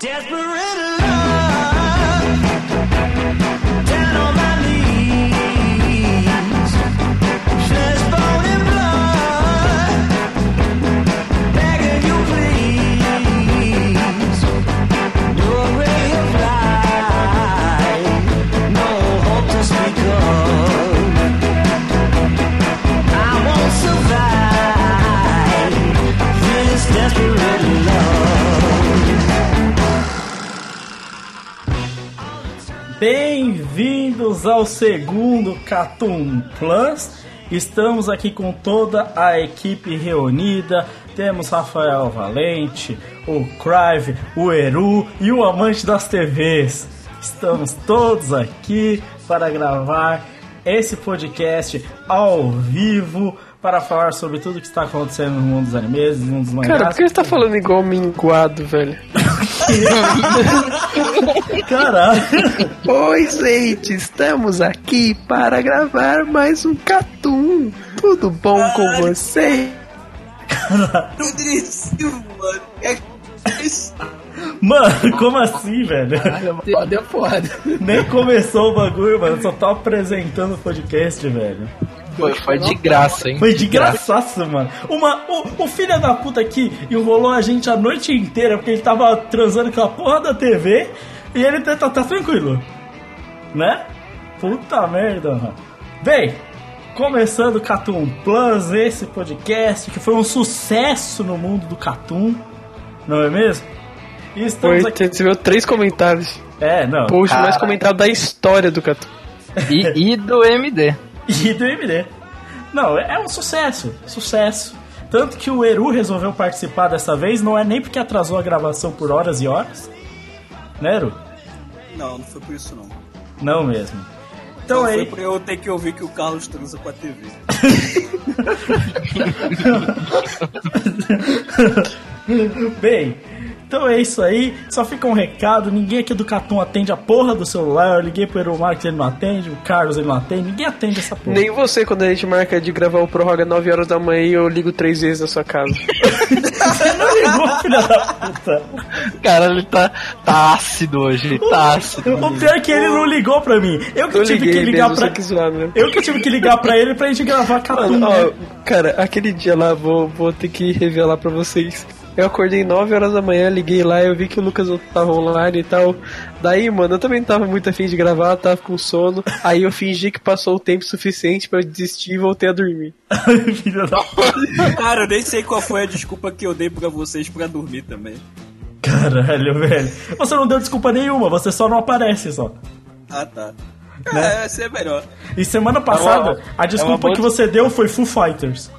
Desperate Bem-vindos ao segundo Catum Plus. Estamos aqui com toda a equipe reunida. Temos Rafael Valente, o Crive, o Eru e o amante das TVs. Estamos todos aqui para gravar esse podcast ao vivo para falar sobre tudo que está acontecendo no mundo dos animes, no mundo dos mangás. Cara, por que você tá falando igual minguado, velho? Caralho. Oi, gente, estamos aqui para gravar mais um Catum. Tudo bom com você? Rodrigo, mano. É isso. Mano, como assim, velho? Foda é foda. Nem começou o bagulho, mano. Só tô apresentando o podcast, velho. Foi, foi de graça, hein? Foi de graçaço, mano. Uma, o, o filho da puta aqui enrolou a gente a noite inteira porque ele tava transando com a porra da TV e ele tá, tá, tá tranquilo. Né? Puta merda, mano. Bem, começando o Catum Plus, esse podcast que foi um sucesso no mundo do Catum, não é mesmo? E estamos Foi, aqui. você viu três comentários. É, não. Post mais comentado da história do Catum. E, e do MD. E do MD. Não, é um sucesso, sucesso. Tanto que o Eru resolveu participar dessa vez, não é nem porque atrasou a gravação por horas e horas. Né, Eru? Não, não foi por isso não. Não mesmo. Então Não, foi aí. por eu ter que ouvir que o Carlos transa com a TV. Bem, então é isso aí. Só fica um recado: ninguém aqui do Catum atende a porra do celular. Eu liguei pro Eru Marques, ele não atende. O Carlos, ele não atende. Ninguém atende essa porra. Nem você, quando a gente marca de gravar o Prorroga 9 horas da manhã, eu ligo três vezes na sua casa. Você não ligou, filha da puta. Cara, ele tá, tá ácido hoje, ele tá ácido. O pior é que ele não ligou pra mim. Eu que Eu tive liguei que ligar mesmo, pra. que zoar, né? Eu que tive que ligar pra ele pra gente gravar Catum. Mano, né? ó, cara, aquele dia lá, vou, vou ter que revelar pra vocês. Eu acordei 9 horas da manhã, liguei lá, eu vi que o Lucas tava online e tal. Daí, mano, eu também não tava muito afim de gravar, tava com sono. Aí eu fingi que passou o tempo suficiente pra eu desistir e voltei a dormir. Filha da puta. Cara, eu nem sei qual foi a desculpa que eu dei pra vocês pra dormir também. Caralho, velho. Você não deu desculpa nenhuma, você só não aparece só. Ah, tá. Né? É, essa é melhor. E semana passada, É uma- a desculpa boa que você deu foi Foo Fighters.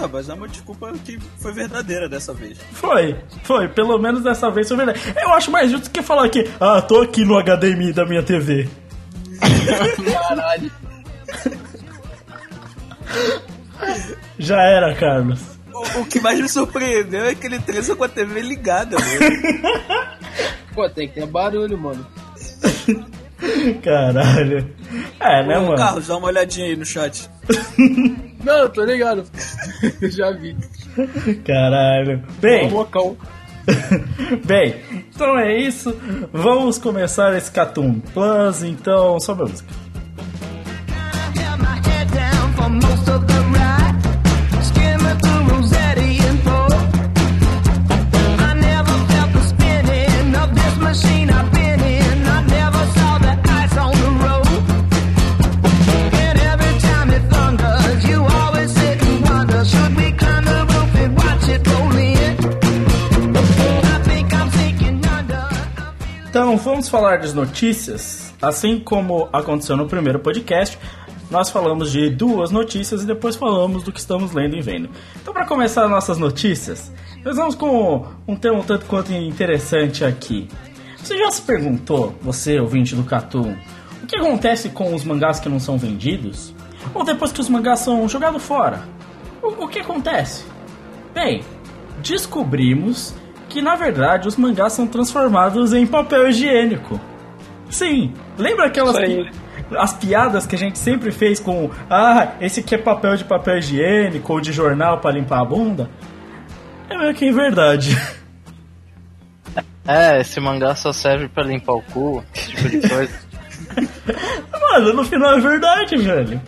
Ah, mas é uma desculpa que foi verdadeira dessa vez. Foi, foi. Pelo menos dessa vez foi verdade. Eu acho mais justo que falar que, ah, tô aqui no HDMI da minha TV. Caralho. Já era, Carlos. O, o que mais me surpreendeu é que ele transa com a TV ligada, mano. Pô, tem que ter barulho, mano. Caralho. É, né, Ô, mano? Carlos, dá uma olhadinha aí no chat. Não, tô ligado. Já vi. Caralho. Bem, Bocão. bem, então é isso. Vamos começar esse Catum Plus, então, sobe a música. Então, vamos falar das notícias. Assim como aconteceu no primeiro podcast, nós falamos de duas notícias e depois falamos do que estamos lendo e vendo. Então, para começar nossas notícias, Nós vamos com um tema um tanto quanto interessante aqui. Você já se perguntou, você, ouvinte do Catum, o que acontece com os mangás que não são vendidos? Ou depois que os mangás são jogados fora? O, o que acontece? Bem, descobrimos que na verdade os mangás são transformados em papel higiênico. Sim, lembra aquelas pi- as piadas que a gente sempre fez com ah, esse aqui é papel de papel higiênico ou de jornal pra limpar a bunda? É meio que verdade. É, esse mangá só serve pra limpar o cu, esse tipo de coisa. Mano, no final é verdade, velho.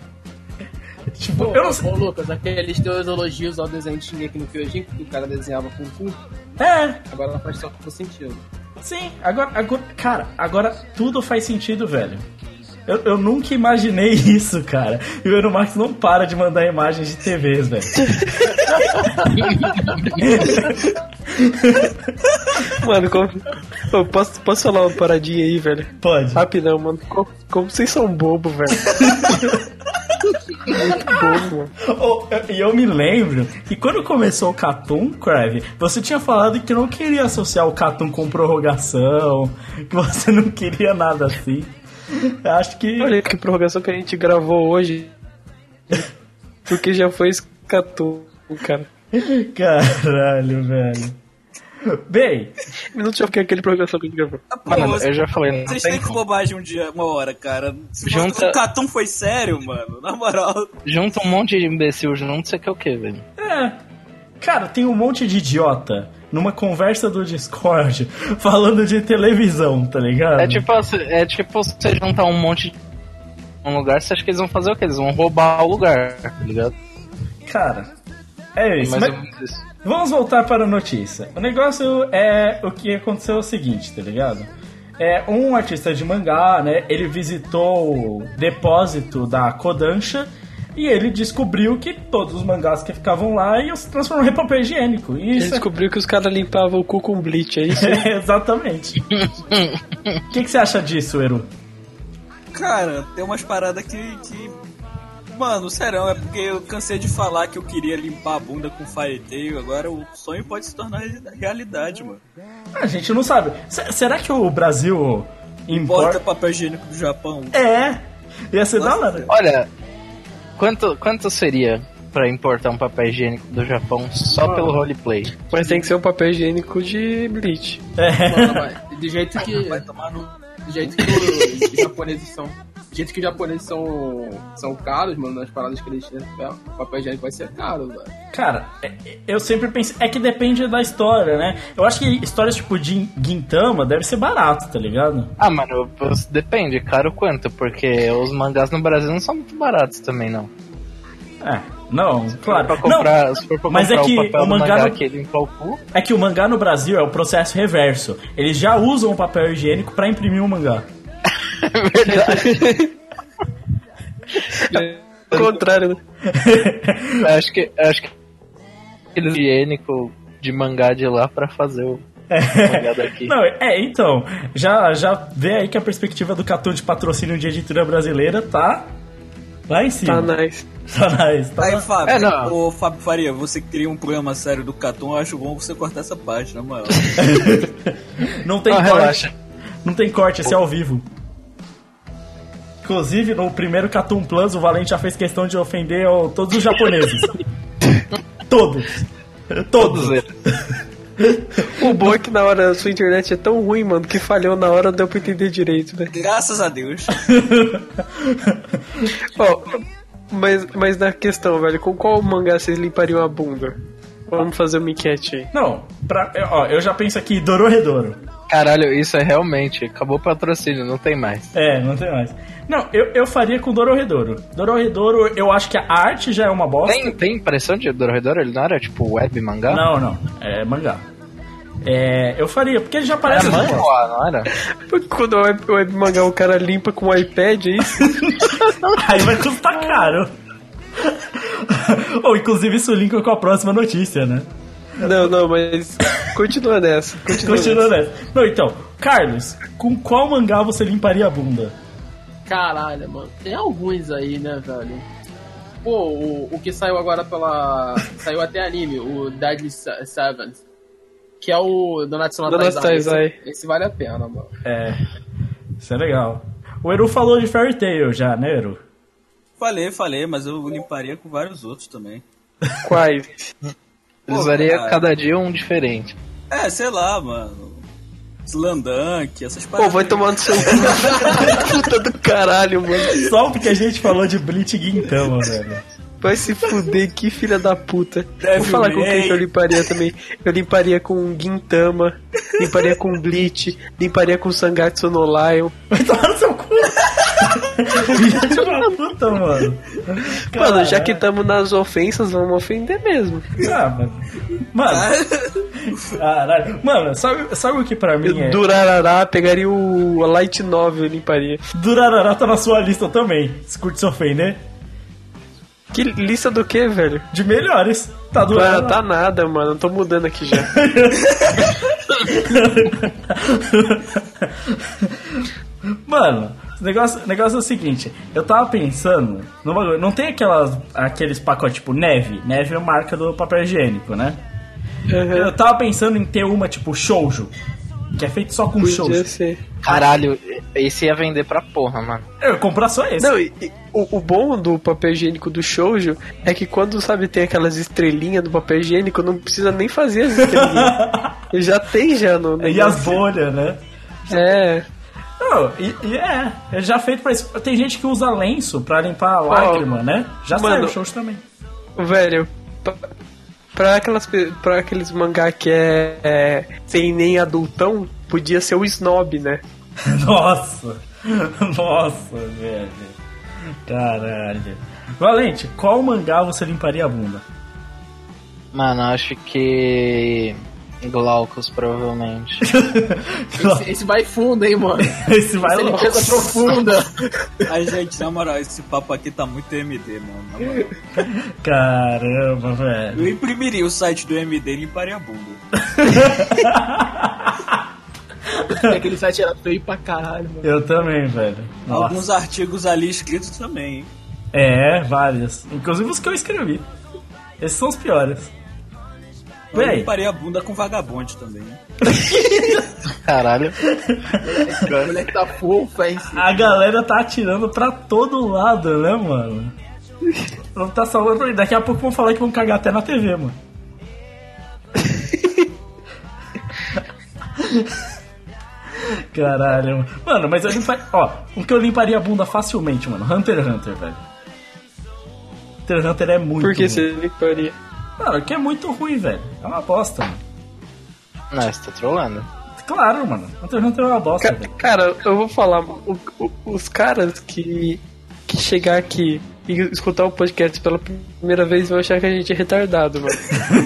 Tipo, Pô, eu não sei. ô, Lucas, aqueles teus elogios ao desenho de Shingeki no Kyojin, que o cara desenhava com o cu, É, agora faz só com sentido. sim, agora, agora. Cara, agora tudo faz sentido, velho. Eu, eu nunca imaginei isso, cara. E o Eromax não para de mandar imagens de TVs, velho. Mano, como... Ô, posso, posso falar uma paradinha aí, velho? Pode. Rapidão, mano. Como, como vocês são bobo, velho. Muito mano. Oh, E eu me lembro que quando começou o Catum, Crave, você tinha falado que não queria associar o Catum com prorrogação, que você não queria nada assim. Eu Acho que. Olha que prorrogação que a gente gravou hoje. Porque já foi escatu, cara. Caralho, velho. Bem, Minuto já foi aquele prorrogação que a gente gravou. Pô, Mano, você- eu já falei, não Vocês têm que bobagem um dia, uma hora, cara. Junta- O Catum foi sério, mano. Na moral. Junta um monte de imbecil junto, você quer o quê, velho? é. Cara, tem um monte de idiota numa conversa do Discord falando de televisão, tá ligado? É tipo, assim, é tipo você juntar um monte de um lugar, você acha que eles vão fazer o quê? Eles vão roubar o lugar, tá ligado? Cara, é isso. Mais Mas- ou menos isso. Vamos voltar para a notícia. O negócio é o que aconteceu é o seguinte, tá ligado? É um artista de mangá, né? Ele visitou o depósito da Kodansha e ele descobriu que todos os mangás que ficavam lá iam se transformar em papel higiênico. E Ele isso descobriu que os caras limpavam o cu com bleach, é isso? é exatamente. O que, que você acha disso, Eru? Cara, tem umas paradas que, que. Mano, sério, é porque eu cansei de falar que eu queria limpar a bunda com Fire Tail, agora o sonho pode se tornar realidade, mano. A gente não sabe. S- será que o Brasil Importa importa? papel higiênico do Japão. É. Ia ser da hora. Olha, quanto, quanto seria pra importar um papel higiênico do Japão só pelo roleplay? Mas tem que ser um papel higiênico de bleach. É. Mano, do jeito que. Vai tomar no. Do jeito que os japoneses são. Jeito que os japoneses são. são caros, mano, nas paradas que eles têm, o papel higiênico vai ser caro, velho. Cara, é- eu sempre pensei. É que depende da história, né? Eu acho que histórias tipo de Gintama deve ser barato, tá ligado? Ah, mano, depende, caro quanto, porque os mangás no Brasil não são muito baratos também, não. É, não, claro. Pra comprar, se for pra mas é comprar que o papel o mangá mangá no- que limpar o cu, Não, é que o mangá no Brasil é o processo reverso. Eles já usam o papel higiênico pra imprimir o mangá. Ao contrário, né? acho que acho que aquele higiênico de mangá de lá pra fazer o daqui. Não, é, então, já, já vê aí que a perspectiva do Catu de patrocínio de editora brasileira tá lá em cima. Tá nice. Tá nice, tá Aí, lá- Fábio, É, não. ô Fábio Faria, você que queria um programa sério do Catum, eu acho bom você cortar essa parte, na moral. Não tem Não, corte. relaxa. Não tem corte, esse é ao vivo. Inclusive, no primeiro Catum Plus, o Valente já fez questão de ofender todos os japoneses. todos. Todos. Todos eles. O bom é que na hora a sua internet é tão ruim, mano, que falhou na hora, deu pra entender direito, né? Graças a Deus. Ó, mas, mas na questão, velho, com qual mangá vocês limpariam a bunda? Vamos fazer uma enquete aí. Não, pra, ó, eu já penso aqui, Dororedoro. Caralho, isso é realmente. Acabou o patrocínio, não tem mais. É, não tem mais. Não, eu, eu faria com Dororedoro. Dororedoro, eu acho que a arte já é uma bosta. Tem, tem impressão de Dororedor? Ele não era tipo web mangá? Não, não, é mangá. É, eu faria, porque ele já parece. Era manhwa, não era? Porque quando o web, web mangá o cara limpa com o iPad, é isso? Aí vai custar caro. Ou inclusive isso linka com a próxima notícia, né? Não, não, mas continua nessa. Continua, Continua nessa. nessa. Não, então, Carlos, com qual mangá você limparia a bunda? Caralho, mano. Tem alguns aí, né, velho? pô, o, o que saiu agora pela. saiu até anime, o Deadly Se- Sevens. Que é o Donatsu no Donatsu Taizai. Esse, Taizai. esse vale a pena, mano. É. Isso é legal. O Eru falou de Fairy Tail já, né, Eru? Falei, falei, mas eu limparia com vários outros também. Quais? Eu Pô, cada dia um diferente. É, sei lá, mano. Slandank, essas Pô, paradas. vai tomar no seu cu. Puta do caralho, mano. Só porque a gente falou de Bleach e Gintama, velho. Vai se fuder, que filha da puta. Devil Vou falar com quem que eu limparia também. Eu limparia com Gintama, limparia com Bleach, limparia com Sangatsu no Lion. Vai tomar no seu cu. Filha de uma puta, mano. Mano, já que estamos nas ofensas, vamos ofender mesmo. Ah, mano. Mano. Caralho. Mano, sabe, sabe o que pra mim é? Durarará, pegaria o Light Novel e limparia. Durarará tá na sua lista também. Se curte se ofender. Que lista do que, velho? De melhores. Tá Durarará. tá nada, mano. Tô mudando aqui já. Mano, o negócio, o negócio é o seguinte, eu tava pensando no bagulho, não tem aquelas, aqueles pacotes tipo neve, neve é a marca do papel higiênico, né? Eu tava pensando em ter uma tipo shoujo, que é feito só com Podia shoujo. ser. Caralho, esse ia vender pra porra, mano. Eu ia comprar só esse. Não, e, e o, o bom do papel higiênico do shoujo é que quando, sabe, tem aquelas estrelinhas do papel higiênico, não precisa nem fazer as estrelinhas. já tem já no e negócio. as bolhas, né? É. Não, e, e é, é já feito pra isso. Tem gente que usa lenço pra limpar a lágrima, né? Já mano, saiu shoujo também. Velho, pra, pra, aquelas, pra aqueles mangá que é, é sem nem adultão, podia ser o snob, né? Nossa, nossa, velho. Caralho. Valente, qual mangá você limparia a bunda? Mano, acho que. Glaucus, provavelmente. Esse, esse vai fundo, hein, mano. Esse vai Essa longe. limpeza profunda. Ai, gente, na moral, esse papo aqui tá muito MD, mano. Caramba, velho. Eu imprimiria o site do MD e limparia a bunda. Aquele site era feio pra caralho, mano. Eu também, velho. Nossa. Alguns artigos ali escritos também, hein? É, vários. Inclusive os que eu escrevi. Esses são os piores. Eu Véi, limparia a bunda com vagabonde também. hein? Caralho. O moleque tá fofo, hein? a galera tá atirando pra todo lado, né, mano? Não tá salvando. Daqui a pouco vão falar que vão cagar até na TV, mano. Caralho, mano. Mano, mas eu limparia. Ó, o que eu limparia a bunda facilmente, mano. Hunter x Hunter, velho. Hunter x Hunter é muito Por que você limparia? Mano, que é muito ruim, velho. É uma bosta, mano. Não, você tá trolando. Claro, mano. Hunter x Hunter é uma bosta, Ca- velho. Cara, eu vou falar, o- o- os caras que, que chegar aqui e escutar o podcast pela primeira vez vão achar que a gente é retardado, mano.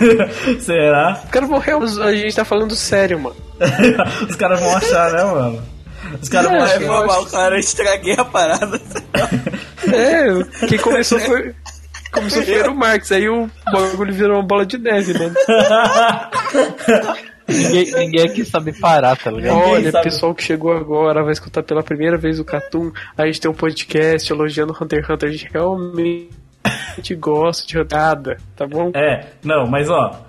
Será? Os caras vão realmente, a gente tá falando sério, mano. Os caras vão achar, né, mano? Os caras vão achar. É normal, cara, eu estraguei a parada. É, quem começou foi. Começou foi o Marx, aí o bagulho virou uma bola de neve, mano. Ninguém, ninguém aqui sabe parar, tá ligado? Ninguém Olha, sabe. pessoal que chegou agora vai escutar pela primeira vez o Catum. A gente tem um podcast elogiando Hunter x Hunter. A gente realmente gosta de nada, tá bom? É, não, mas ó.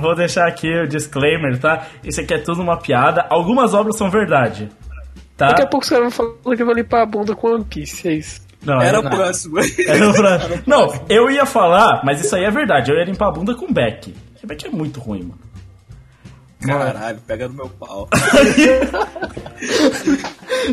Vou deixar aqui o disclaimer, tá? Isso aqui é tudo uma piada. Algumas obras são verdade. Tá? Daqui a pouco os caras vão falar que vai limpar a bunda com One Piece, é isso. Não, Era era o próximo. Era pra- Não, eu ia falar, mas isso aí é verdade. Eu ia limpar a bunda com Beck. Porque Beck é muito ruim, mano. Caralho, pega no meu pau.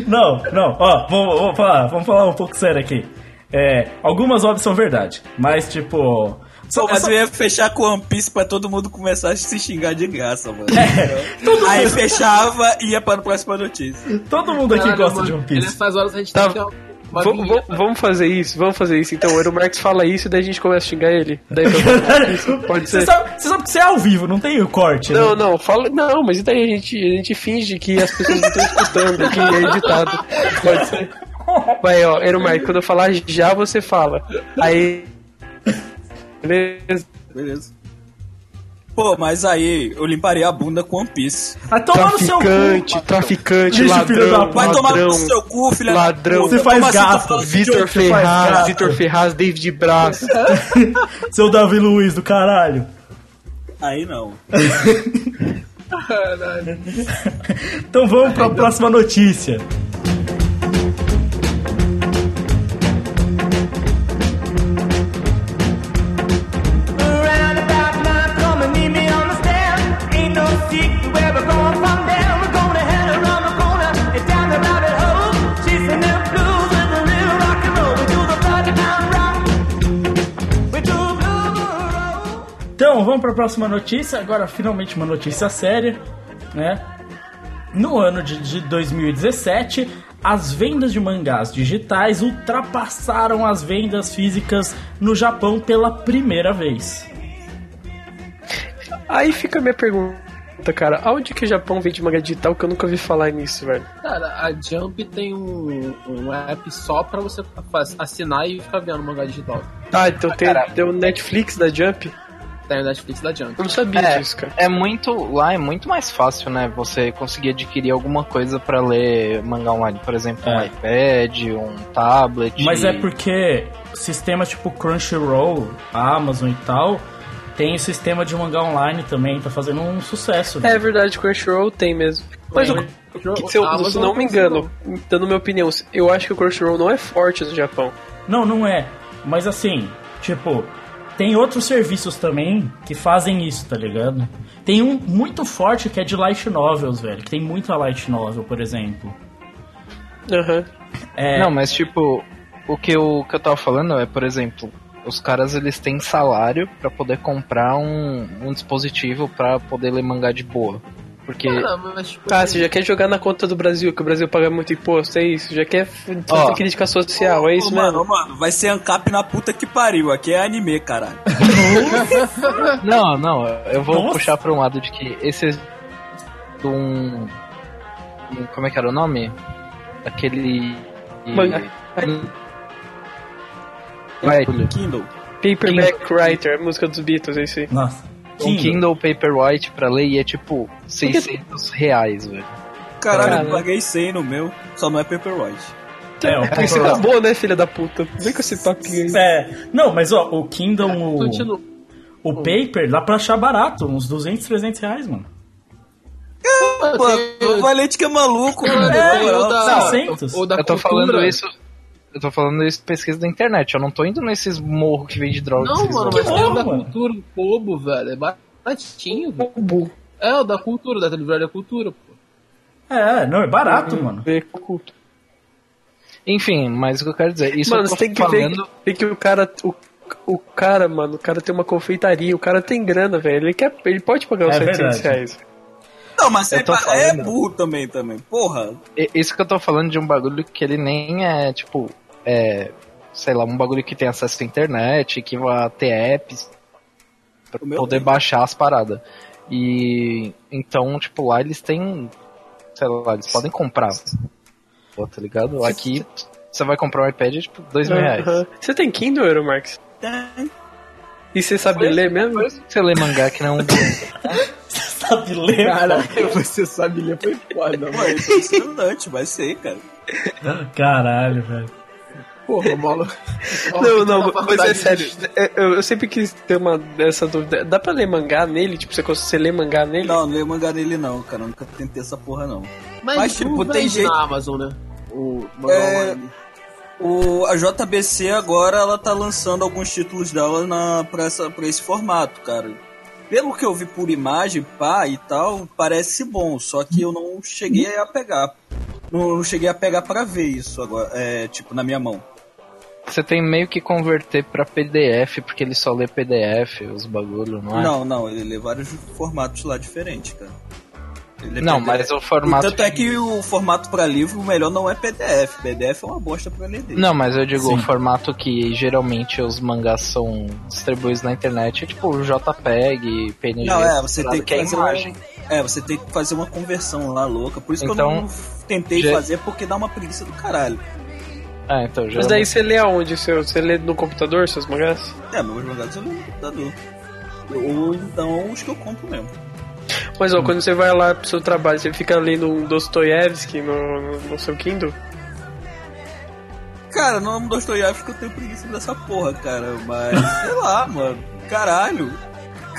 Não, não, ó, vamos, vamos falar, vamos falar um pouco sério aqui. É, algumas obras são verdade, mas tipo. Só, Pô, mas só- eu ia fechar com One Piece pra todo mundo começar a se xingar de graça, mano. todo, Aí mundo, fechava e ia para a próxima notícia. todo mundo aqui Caralho, gosta mano, de One Piece. Nessas horas a gente Tá. tem que ter uma Vamos, vinheta. vamos- vamos fazer isso, vamos fazer isso. Então, o Eero Marx fala isso e daí a gente começa a xingar ele. Daí isso pode Você ser. sabe, você sabe que você é ao vivo, não tem o corte, Não, né? não, fala. Não, mas e daí a gente, a gente finge que as pessoas não estão escutando, que é editado. Pode ser. Vai, ó, Eero Marx, quando eu falar já, você fala. Aí. Beleza. Beleza. Pô, mas aí eu limparia a bunda com One Piece. Vai tomar no seu cu. Traficante, traficante, Lixo, filho da ladrão, puta. Vai tomar ladrão, no seu cu, filha ladrão. Você faz assim tu gato. Vitor Ferraz. Vitor Ferraz, David Braz. Seu Davi Luiz do caralho. Aí não. Então vamos pra próxima notícia. Roll. Então, vamos para a próxima notícia. Agora, finalmente, uma notícia séria, né? No ano de, de 2017, as vendas de mangás digitais ultrapassaram as vendas físicas no Japão pela primeira vez. Aí fica a minha pergunta, cara. Aonde que o Japão vende manga digital que eu nunca ouvi falar nisso, velho? Cara, a Jump tem um, um app só pra você assinar e ficar vendo mangá digital. Ah, então tem, cara. tem o Netflix da Jump? O Netflix da Jump. Eu não sabia É, disso, cara. é muito. Lá é muito mais fácil, né? Você conseguir adquirir alguma coisa pra ler mangá online. Por exemplo, um É. iPad, um tablet. Mas é porque sistemas tipo Crunchyroll, Amazon e tal, tem sistema de mangá online também, tá fazendo um sucesso. né? É verdade, Crunchyroll tem mesmo. Mas o, se eu se não me engano, dando minha opinião, eu acho que o Crunchyroll não é forte no Japão. Não, não é. Mas assim, tipo, tem outros serviços também que fazem isso, tá ligado? Tem um muito forte que é de light novels, velho. Que tem muita light novel, por exemplo. Aham. É, Não, mas tipo, o que eu, o que eu tava falando é, por exemplo, os caras eles têm salário pra poder comprar um, um dispositivo pra poder ler mangá de boa. Porque. Cara, mas, tipo, Ah, você já quer jogar na conta do Brasil, que o Brasil paga muito imposto, é isso? Já quer fazer crítica social, é isso Ô, mano, mesmo? mano, vai ser ANCAP na puta que pariu. Aqui é anime, caralho. Não, não, eu vou Nossa. puxar pra um lado de que esse um, um- como é que era o nome? Aquele Manga. Vai, Kindle. Paperback Writer, a música dos Beatles, é isso Nossa. um Kindle Paperwhite pra ler e é tipo 600 reais, velho. Caralho, Caralho. eu paguei 100 no meu, só não é Paperwhite. É, o Porque você acabou, né, filha da puta? Vem com esse papinho aí. É, não, mas ó, o Kindle, o, continua. o Paper, dá pra achar barato, uns 200, 300 reais, mano. Pô, o Valente que é maluco, mano. É, eu tá- da- 600. ou da Eu tô cultura. falando isso. Eu tô falando isso de pesquisa da internet. Eu não tô indo nesses morros que vende droga. Não, mano, mas tem o da cultura, o Kobo, velho. É baratinho, velho. É, o da cultura, da livraria da cultura, pô. É, não, é barato, mano. Ver culto. Enfim, mas o que eu quero dizer, isso Mano, eu tô você tem que falando. ver, que o cara. O, o cara, mano, o cara tem uma confeitaria, o cara tem grana, velho. Ele, quer, ele pode pagar os É 700 verdade. reais. Não, mas é, é falando. burro também, também. Porra. Isso que eu tô falando de um bagulho que ele nem é, tipo, é. Sei lá, um bagulho que tem acesso à internet, que vai ter apps pra poder tem. baixar as paradas. E então, tipo, lá eles têm. Sei lá, eles podem comprar. Pô, tá ligado? Aqui você vai comprar um iPad tipo, dois mil reais. Você tem Kindle, Euromarx? Tem. E você sabe ler mesmo? Isso você lê mangá que não. Sabe ler? Caralho, você sabe ler, foi foda, mano. é impressionante, vai ser, cara. Caralho, velho. Porra, molo. Não, não, mas é sério. é, Eu, eu sempre quis ter uma dessa dúvida. Dá pra ler mangá nele? Tipo, você consegue lê mangá nele? Não, não lê mangá nele não, cara. Nunca tentei essa porra não. Mas, Mas, tipo, tem vende jeito- na Amazon, né? O mangá É, online. O, a JBC agora ela tá lançando alguns títulos dela na, pra, essa, pra esse formato, cara. Pelo que eu vi por imagem, pá e tal, parece bom, só que eu não cheguei a pegar. Não, não cheguei a pegar pra ver isso agora, é, tipo, na minha mão. Você tem meio que converter pra PDF, porque ele só lê PDF, os bagulho, não é? Não, não, ele lê vários formatos lá diferentes, cara. Lê Não, mas o formato. Tanto é que o formato pra livro, o melhor não é PDF. PDF é uma bosta pra ler. Não, mas eu digo, Sim. o formato que geralmente os mangás são distribuídos na internet é tipo o JPEG, PNG. Não, é, você tem que que é fazer imagem. uma, É, você tem que fazer uma conversão lá louca. Por isso que Então, eu não tentei já- fazer, porque dá uma preguiça do caralho. Ah, então, Mas daí você lê aonde? Seu, você lê no computador seus mangás? É, meus mangados eu leio no computador. Ou então os que eu compro mesmo. Mas ó, quando você vai lá pro seu trabalho, você fica lendo um Dostoiévski no, no, no seu Kindle? Cara, não amo Dostoiévski porque eu tenho preguiça dessa porra, cara. Mas, sei lá, mano. Caralho.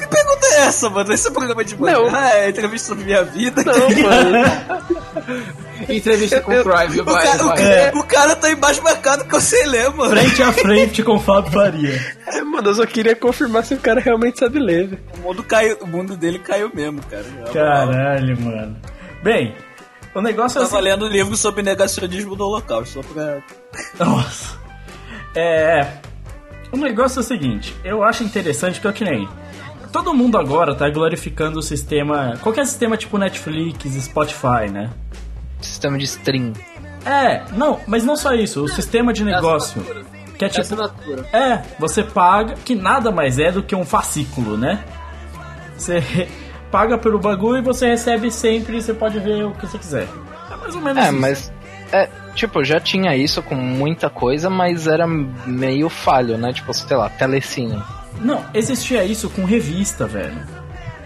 Que pergunta é essa, mano? Esse é programa de manhã? Não. Ah, é entrevista sobre minha vida. Não, mano. Entrevista com o Drive, O vai, cara, o, vai. cara, o cara tá embaixo marcado que eu sei ler, mano. Frente a frente com o Fábio Faria. É, mano, eu só queria confirmar se o cara realmente sabe ler, velho. O mundo, caiu, o mundo dele caiu mesmo, cara. Caralho, mano. Bem, o negócio é Eu assim. tava lendo um livro sobre negacionismo do Holocausto, só pra. Nossa. É. O negócio é o seguinte, eu acho interessante que eu que nem. Todo mundo agora tá glorificando o sistema. Qualquer sistema tipo Netflix, Spotify, né? Sistema de stream. É, não, mas não só isso, o sistema de negócio. Que é É tipo. assinatura. É, você paga, que nada mais é do que um fascículo, né? Você paga pelo bagulho e você recebe sempre, você pode ver o que você quiser. É mais ou menos É, isso. mas. É, tipo, já tinha isso com muita coisa, mas era meio falho, né? Tipo, sei lá, telecine. Não, existia isso com revista, velho.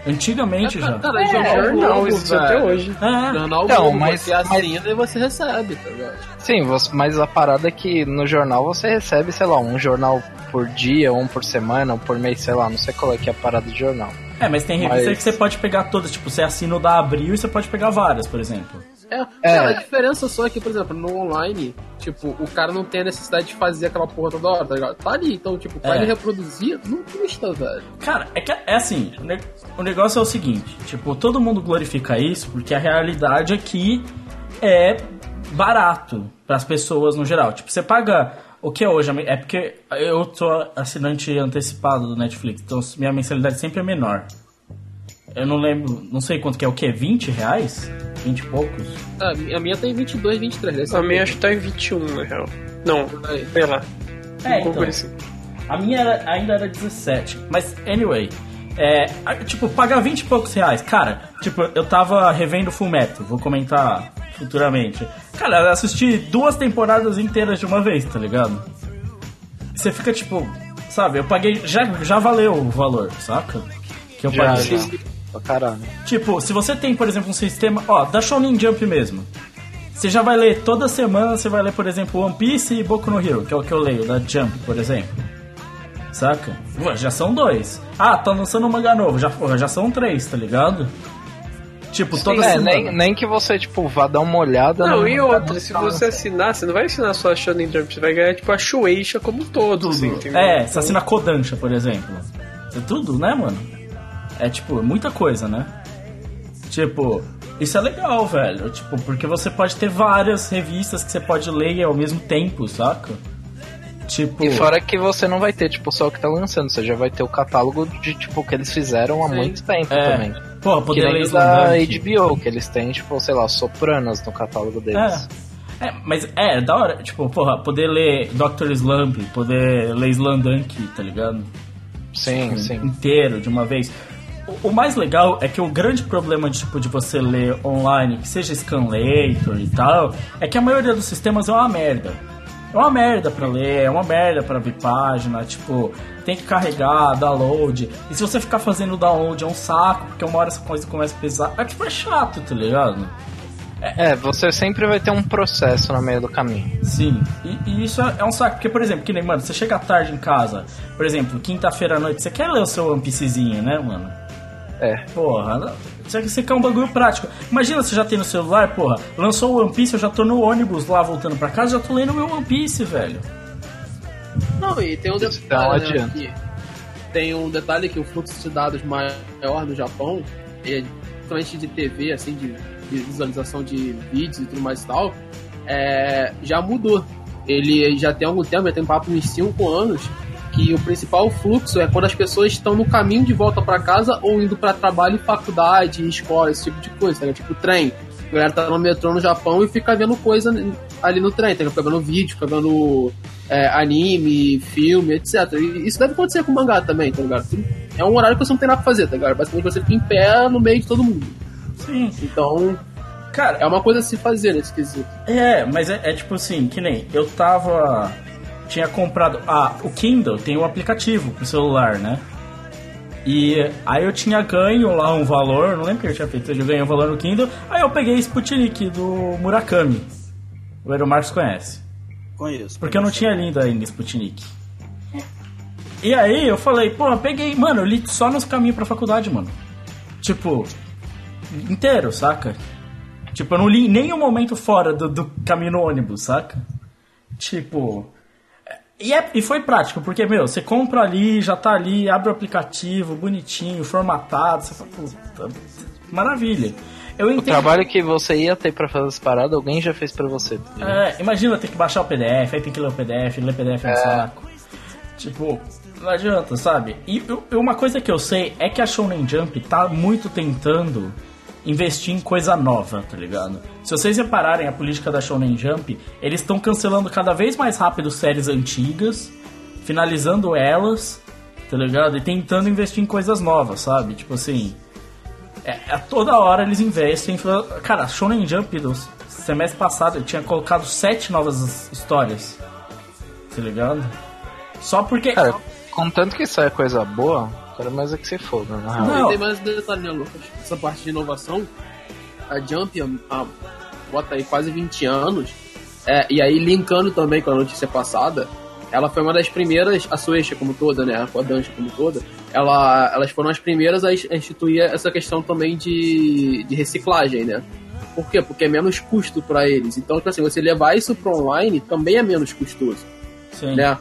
Antigamente já. Cara, É, jornal jornal, Globo, existe velho. até hoje. É, Jornal Então, Globo, mas- você assina e você recebe, tá ligado? Sim, mas a parada é que no jornal você recebe, sei lá, um jornal por dia, um por semana, um por mês, sei lá, não sei qual é que é a parada de jornal. é, mas tem revista Mas- que você pode pegar todas, tipo, você assina o da Abril e você pode pegar várias, por exemplo. É, É. cara, a diferença só é que, por exemplo, no online, tipo, o cara não tem a necessidade de fazer aquela porra toda hora, tá ligado? Tá ali, então, tipo, pra É. ele reproduzir, não custa, velho. Cara, é que é assim, o ne- o negócio é o seguinte, tipo, todo mundo glorifica isso porque a realidade é que é barato pras pessoas no geral. Tipo, você paga o que é hoje? É porque eu tô assinante antecipado do Netflix, então minha mensalidade sempre é menor. Eu não lembro, não sei quanto que é o que? 20 reais? 20 e poucos? Ah, a minha tem 22, 23, deve ser A minha acho que tá em 21, na real. Não, sei lá. É, Um então. assim. A minha era- ainda era 17. Mas, anyway. É, tipo, pagar 20 e poucos reais. Cara, tipo, eu tava revendo Full Metal. Vou comentar futuramente. Cara, eu assisti duas temporadas inteiras de uma vez, tá ligado? Você fica, tipo... Sabe, eu paguei... Já, já valeu o valor, saca? Que eu Já, paguei. já. Pra caralho. Tipo, se você tem, por exemplo, um sistema... Ó, da Shonen Jump mesmo. Você já vai ler toda semana, você vai ler, por exemplo, One Piece e Boku no Hero, que é o que eu leio, da Jump, por exemplo. Saca? Ué, Já são dois. Ah, tá lançando um mangá novo, já, porra, já são três, tá ligado? Tipo, toda É, semana. nem, nem que você, tipo, vá dar uma olhada Não, e outra, se você assinar, você não vai assinar só a Shonen Jump, você vai ganhar, tipo, a Shueisha como um todo, assim, entendeu? É, você assina Kodansha, por exemplo. É tudo, né, mano? É tipo, muita coisa, né? Tipo, isso é legal, velho. Tipo, porque você pode ter várias revistas que você pode ler ao mesmo tempo, saca? Tipo. E fora que você não vai ter, tipo, só o que tá lançando, você já vai ter o catálogo de, tipo, que eles fizeram há Sim. muito tempo É. também. Pô, Que poder ler nem o da. HBO, que eles têm, tipo, sei lá, sopranos no catálogo deles. É. É, mas é, da hora, tipo, porra, poder ler Dr. Slump, poder ler Slandunk, tá ligado? Sim, Tipo, sim. Inteiro, de uma vez. O, mais legal é que o grande problema de, tipo, de você ler online, que seja Scanlator e tal, é que a maioria dos sistemas é uma merda. É uma merda pra ler, é uma merda pra ver página, tipo, tem que carregar, download. E se você ficar fazendo download é um saco, porque uma hora essa coisa começa a pesar. É tipo, é chato, tá ligado? É, você sempre vai ter um processo no meio do caminho. Sim, e, e isso é, é um saco, porque, por exemplo, que nem, mano, você chega tarde em casa, por exemplo, quinta-feira à noite, você quer ler o seu One Piecezinho, né, mano? É. Porra, não- isso aqui você quer um bagulho prático. Imagina você já tem no celular, porra, lançou o One Piece, eu já tô no ônibus lá voltando pra casa, já tô lendo meu One Piece, velho. Não, e tem um Isso detalhe, não né, adianta. que tem um detalhe que o fluxo de dados maior no Japão, é, principalmente de TV, assim, de, de visualização de vídeos e tudo mais e tal, é, já mudou. Ele já tem algum tempo, já tem um papo uns 5 anos, que o principal fluxo é quando as pessoas estão no caminho de volta para casa ou indo para trabalho e faculdade, escola, esse tipo de coisa, né? tipo trem. A galera tá no metrô no Japão e fica vendo coisa ali no trem, tá? fica vendo vídeo, fica vendo é, anime, filme, etc. E isso deve acontecer com mangá também, tá ligado? É um horário que você não tem nada pra fazer, tá ligado? Basicamente você fica em pé no meio de todo mundo. Sim. Então, Cara, é uma coisa a se fazer nesse quesito. É, mas é, é tipo assim, que nem eu tava. Tinha comprado. Ah, o Kindle tem um aplicativo pro celular, né? E aí eu tinha ganho lá um valor, não lembro o que eu tinha feito, eu ganhei um valor no Kindle, aí eu peguei Sputnik do Murakami. O Eero Marcos conhece. Conheço. Porque eu não tinha lido ainda Sputnik. E aí eu falei, pô, eu peguei, mano, eu li só nos caminhos pra faculdade, mano. Tipo, inteiro, saca? Tipo, eu não li em nenhum momento fora do, do caminho no ônibus, saca? Tipo. E, é- e foi prático, porque, meu, você compra ali, já tá ali, abre o aplicativo, bonitinho, formatado, você fala, puta, maravilha. Eu O trabalho que você ia ter pra fazer essa parada, alguém já fez pra você. É, imagina ter que baixar o PDF, aí tem que ler o PDF, ler PDF é um saco. Tipo, não adianta, sabe? E eu- uma coisa que eu sei é que a Shonen Jump tá muito tentando investir em coisa nova, tá ligado? Se vocês repararem a política da Shonen Jump, eles estão cancelando cada vez mais rápido séries antigas, finalizando elas, tá ligado? E tentando investir em coisas novas, sabe? Tipo assim, é, é toda hora eles investem. Cara, Shonen Jump do semestre passado tinha colocado sete novas histórias. Tá ligado? Só porque. Cara, contanto que isso é coisa boa, quero mais é que se foda, na real. Não. Tem mais um detalhe, né, Lucas? Essa parte de inovação, a Jump, a, bota aí quase 20 anos, é, e aí linkando também com a notícia passada, ela foi uma das primeiras, a Suecia como toda, né, a Kodansha como toda, ela, elas foram as primeiras a ins- a instituir essa questão também de, de reciclagem, né? Por quê? Porque é menos custo para eles. Então, tipo assim, você levar isso para online também é menos custoso, Sim. né?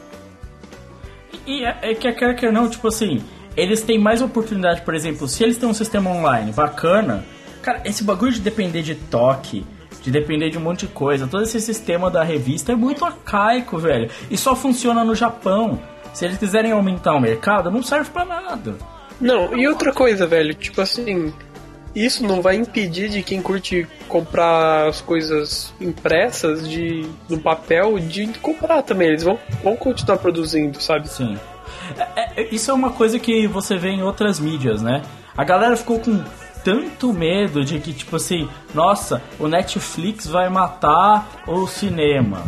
E é, é que quer que não, tipo assim, eles têm mais oportunidade, por exemplo, se eles têm um sistema online bacana, cara, esse bagulho de depender de toque, de depender de um monte de coisa, todo esse sistema da revista é muito arcaico, velho. E só funciona no Japão. Se eles quiserem aumentar o mercado, não serve pra nada. Não, e outra coisa, velho, tipo assim, isso não vai impedir de quem curte comprar as coisas impressas de no papel de comprar também. Eles vão, vão continuar produzindo, sabe? Sim. É- é- isso é uma coisa que você vê em outras mídias, né? A galera ficou com tanto medo de que, tipo assim, nossa, o Netflix vai matar o cinema.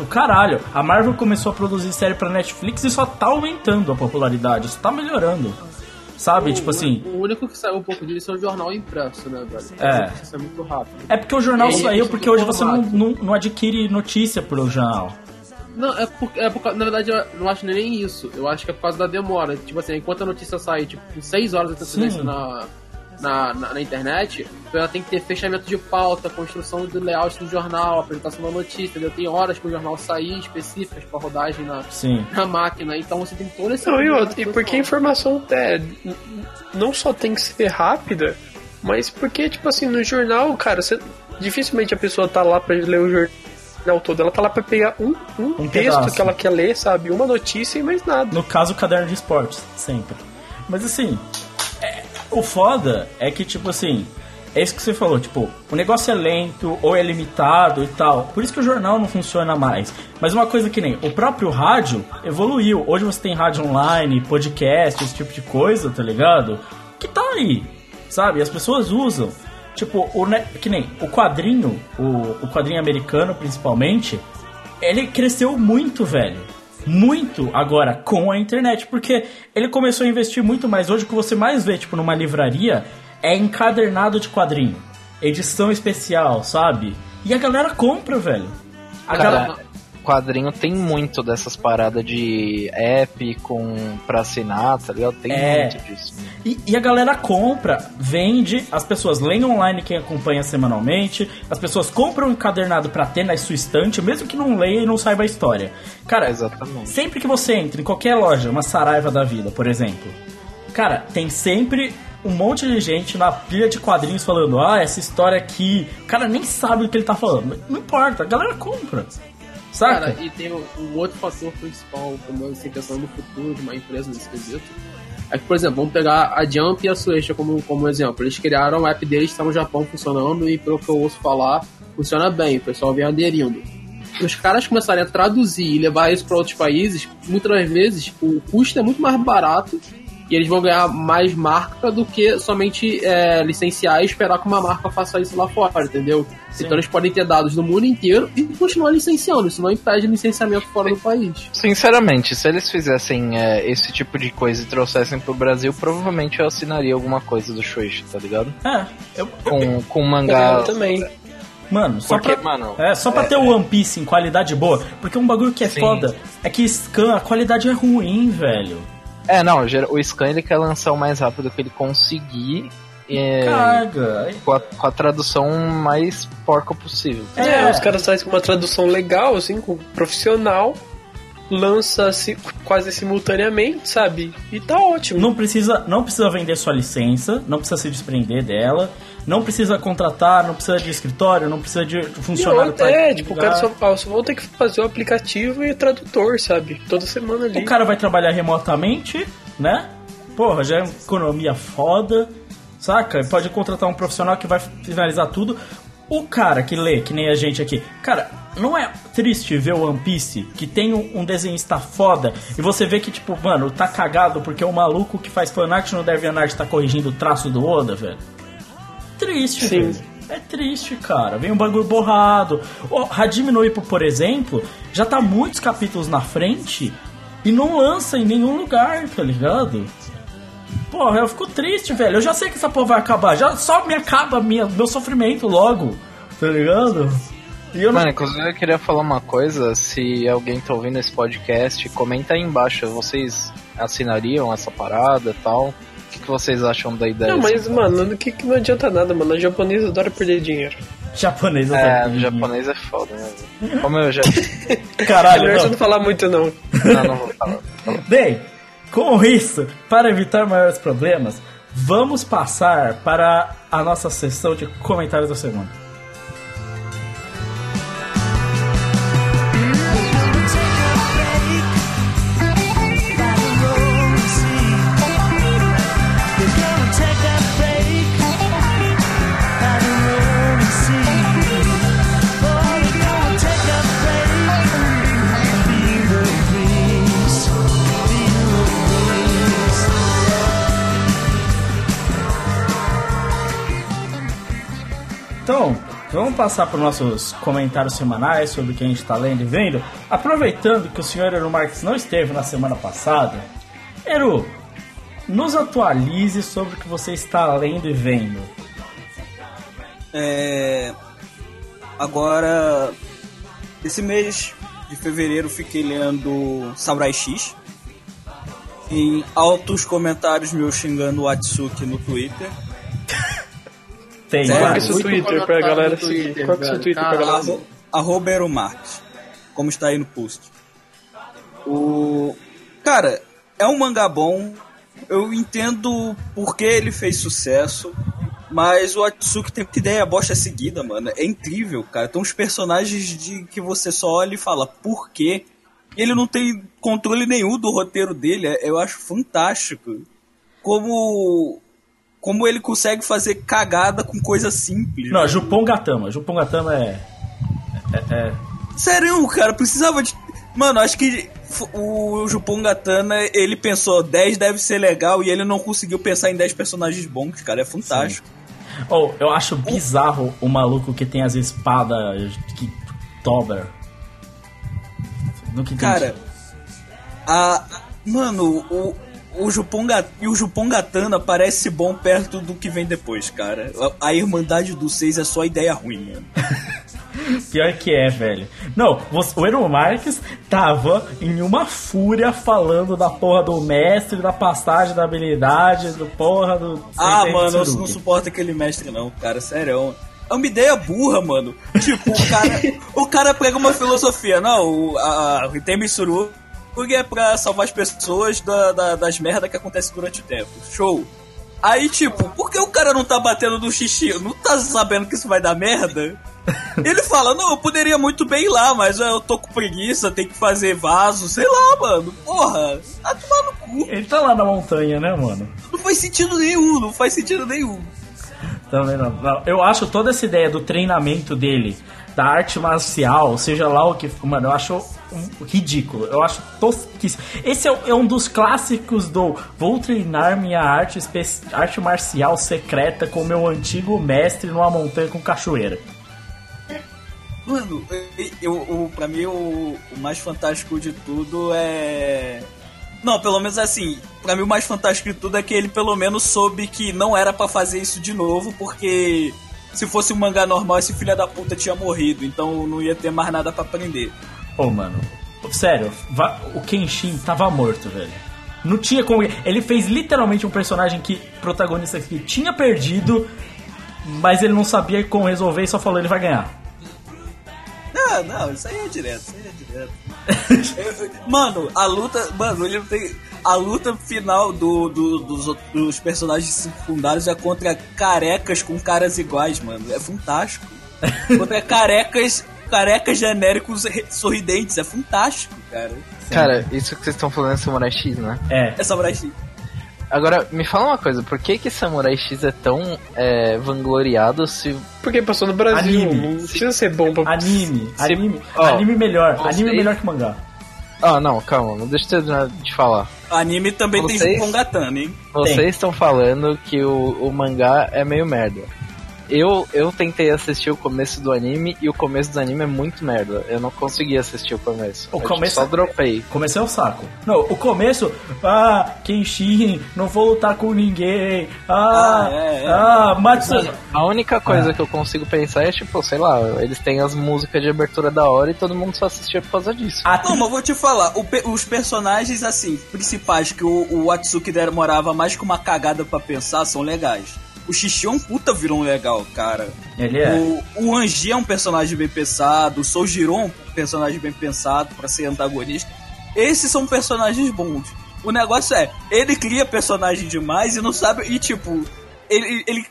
O caralho, a Marvel começou a produzir série pra Netflix e só tá aumentando a popularidade, isso tá melhorando. Sabe, tipo assim, O único que saiu um pouco disso é o jornal impresso, né, velho? É. Isso é muito rápido. é porque o jornal aí, saiu porque hoje você não, não, não adquire notícia pelo jornal. Não, é porque, é porque, na verdade, eu não acho nem isso. Eu acho que é por causa da demora. Tipo assim, enquanto a notícia sai, tipo, com 6 horas de antecedência na, na, na, na internet, então ela tem que ter fechamento de pauta, construção do layout do jornal, apresentação da notícia, entendeu? Tem horas pro jornal sair específicas pra rodagem na, Sim. na máquina, então você tem todo esse... Não, e, outra, e porque a informação é, não só tem que ser rápida, mas porque, tipo assim, no jornal, cara, você, dificilmente a pessoa tá lá pra ler o jornal todo, ela tá lá pra pegar um, um, Um texto pedaço. que ela quer ler, sabe? Uma notícia e mais nada. No caso, o caderno de esportes, sempre. Mas assim, é- o foda é que, tipo assim, é isso que você falou, tipo, o negócio é lento ou é limitado e tal. Por isso que o jornal não funciona mais. Mas uma coisa que nem o próprio rádio evoluiu. Hoje você tem rádio online, podcast, esse tipo de coisa, tá ligado? Que tá aí, sabe? As pessoas usam. Tipo, o, que nem o quadrinho, o, o quadrinho americano principalmente, ele cresceu muito, velho. Muito agora com a internet, porque ele começou a investir muito mais. Hoje o que você mais vê, tipo, numa livraria é encadernado de quadrinho. Edição especial, sabe? E a galera compra, velho. A Cara, galera. Quadrinho tem muito dessas paradas de app com pra assinar, tá ligado? Tem É. muito disso. E, e a galera compra, vende, as pessoas leem online quem acompanha semanalmente, as pessoas compram um encadernado pra ter na sua estante, mesmo que não leia e não saiba a história. Cara, Exatamente. Sempre que você entra em qualquer loja, uma Saraiva da vida, por exemplo, cara, tem sempre um monte de gente na pilha de quadrinhos falando, ah, essa história aqui. O cara nem sabe o que ele tá falando. Não importa, a galera compra. Saca? Cara, e tem um, um outro fator principal, como assim, questão do futuro de uma empresa nesse quesito. É que, por exemplo, vamos pegar a Jump e a Suecia como, como exemplo. Eles criaram o app deles, está no Japão funcionando e, pelo que eu ouço falar, funciona bem. O pessoal vem aderindo. E os caras começarem a traduzir e levar isso para outros países, muitas das vezes o custo é muito mais barato E eles vão ganhar mais marca do que somente é, licenciar e esperar que uma marca faça isso lá fora, entendeu? Então eles podem ter dados no mundo inteiro e continuar licenciando. Isso não impede licenciamento fora do país. Sinceramente, se eles fizessem é, esse tipo de coisa e trouxessem pro Brasil, provavelmente eu assinaria alguma coisa do Shueisha, tá ligado? É, eu, Com, com mangá. Eu também. Mano, só Porque, pra, mano, é, só pra ter o One Piece em qualidade boa. Porque um bagulho que é Sim. foda é que Scan, a qualidade é ruim, velho. É, não, o Scan ele quer lançar o mais rápido que ele conseguir. é, Caga. com, a, com a tradução mais porca possível. É, os caras fazem com uma tradução legal, assim, com profissional, lança se, quase simultaneamente, sabe? E tá ótimo. Não precisa, não precisa vender sua licença, não precisa se desprender dela, não precisa contratar, não precisa de escritório, não precisa de funcionário pra é, tipo, o cara só, só vão ter que fazer o aplicativo e o tradutor, sabe? Toda semana ali. O cara vai trabalhar remotamente, né? Porra, já é uma economia foda, saca? Pode contratar um profissional que vai finalizar tudo. O cara que lê, que nem a gente aqui, cara, não é triste ver o One Piece que tem um, um desenhista foda e você vê que, tipo, mano, tá cagado porque o maluco que faz fanart no DeviantArt tá corrigindo o traço do Oda, velho? Triste, Sim. velho. É triste, cara. Vem um bagulho borrado. O Hajime no Ippo, por exemplo, já tá muitos capítulos na frente e não lança em nenhum lugar, tá ligado? Porra, eu fico triste, velho. Eu já sei que essa porra vai acabar. Já só me acaba minha, meu sofrimento logo, tá ligado? E eu não... Mano, inclusive eu queria falar uma coisa, se alguém tá ouvindo esse podcast, comenta aí embaixo, vocês assinariam essa parada e tal? O que, vocês acham da ideia? Não, mas, assim? mano, o que, que não adianta nada, mano. A japonesa adora perder dinheiro. Japonês, eu É, o japonês é foda, né? Como eu já. Caralho, Melhor você não. não falar muito, não. Não, não vou falar. Bem, com isso, para evitar maiores problemas, vamos passar para a nossa sessão de comentários da semana. Vamos passar para os nossos comentários semanais sobre o que a gente está lendo e vendo. Aproveitando que o senhor Eru Marques não esteve na semana passada, Eru, nos atualize sobre o que você está lendo e vendo. É, agora, esse mês de fevereiro fiquei lendo Samurai X. Em altos comentários meus xingando o Atsuki no Twitter. Tem, que é o vários. seu muito Twitter pra galera seguir? Twitter, Qual que é o seu. Twitter pra galera seguir? Arro, arroba Marques, como está aí no post. O cara é um mangá bom. Eu entendo por que ele fez sucesso, mas o Atsuki tem muita ideia bosta seguida, mano. É incrível, cara. Tem uns personagens de que você só olha e fala por quê. E ele não tem controle nenhum do roteiro dele. É- Eu acho fantástico. Como como ele consegue fazer cagada com coisa simples. Não, Jupon Gatama. Jupon Gatama é. É. é- Sério, cara, precisava de. Mano, acho que o Jupon Gatana, ele pensou 10 deve ser legal e ele não conseguiu pensar em 10 personagens bons, cara. É fantástico. Oh, eu acho bizarro o maluco que tem as espadas que dobra. Nunca entendi. Cara, a. Mano, o. O Jupon, Ga- e o Jupon Gatana parece bom perto do que vem depois, cara. A, a Irmandade dos Seis é só ideia ruim, mano. Pior que é, velho. Não, você- o Ero Marques tava em uma fúria falando da porra do mestre, da passagem da habilidade, do porra do. Ah, Sensei mano, eu não suporto aquele mestre, não, cara, sério. É uma ideia burra, mano. Tipo, o cara, o cara pega uma filosofia, não, o, a, a Hitemi Suru é pra salvar as pessoas da, da- das merdas que acontecem durante o tempo. Show. Aí, tipo, por que o cara não tá batendo no xixi? Não tá sabendo que isso vai dar merda? Ele fala, não, eu poderia muito bem ir lá, mas eu tô com preguiça, tem que fazer vaso, sei lá, mano. Porra, tá tomar no cu. Ele tá lá na montanha, né, mano? Não faz sentido nenhum, não faz sentido nenhum. Também não. Eu acho toda essa ideia do treinamento dele, da arte marcial, seja lá o que. Mano, eu acho ridículo. Eu acho tosquíssimo. Esse é, é um dos clássicos do vou treinar minha arte, arte marcial secreta com meu antigo mestre numa montanha com cachoeira. Mano, eu, eu, pra mim o, o mais fantástico de tudo é. Não, pelo menos assim, pra mim o mais fantástico de tudo é que ele pelo menos soube que não era pra fazer isso de novo, porque se fosse um mangá normal, esse filho da puta tinha morrido, então não ia ter mais nada pra aprender. Ô, mano, sério, o Kenshin tava morto, velho. Não tinha como. Ele fez literalmente um personagem que, protagonista que tinha perdido, mas ele não sabia como resolver e só falou: ele vai ganhar. Não, não, isso aí é direto, isso aí é direto. Eu- eu- mano, a luta. Mano, ele não tem. A luta final do, do- dos, dos personagens secundários é contra carecas com caras iguais, mano. É fantástico. Contra carecas. Carecas genéricos sorridentes. É fantástico, cara. Cara, isso que vocês estão falando é Samurai X, né? É. É Samurai X. Agora, me fala uma coisa, por que que Samurai X é tão é, vangloriado se... Porque passou no Brasil, Anime. não precisa ser bom pra... Anime, Se- anime, ó, anime melhor, vocês- anime melhor que mangá. Ah, não, calma, não deixa eu falar. Anime também tem Vocês- Jupongatana, hein? Vocês estão falando que o, o mangá é meio merda. Eu, eu tentei assistir o começo do anime e o começo do anime é muito merda. Eu não consegui assistir o começo. O Eu começo- só dropei. Comecei o saco. Não, o começo, ah, Kenshin, não vou lutar com ninguém. Ah, Ah, é, é. ah, Matsu. A única coisa Ah. que eu consigo pensar é, tipo, sei lá, eles têm as músicas de abertura da hora e todo mundo só assistia por causa disso. A Não, mas eu vou te falar, o pe- os personagens, assim, principais que o, o Atsuki demorava mais que uma cagada pra pensar são legais. O Xixi é um puta vilão legal, cara. Ele é. O, o Anji é um personagem bem pensado, o Soujiro é um personagem bem pensado pra ser antagonista. Esses são personagens bons. O negócio é, ele cria personagem demais e não sabe. E tipo, ele, ele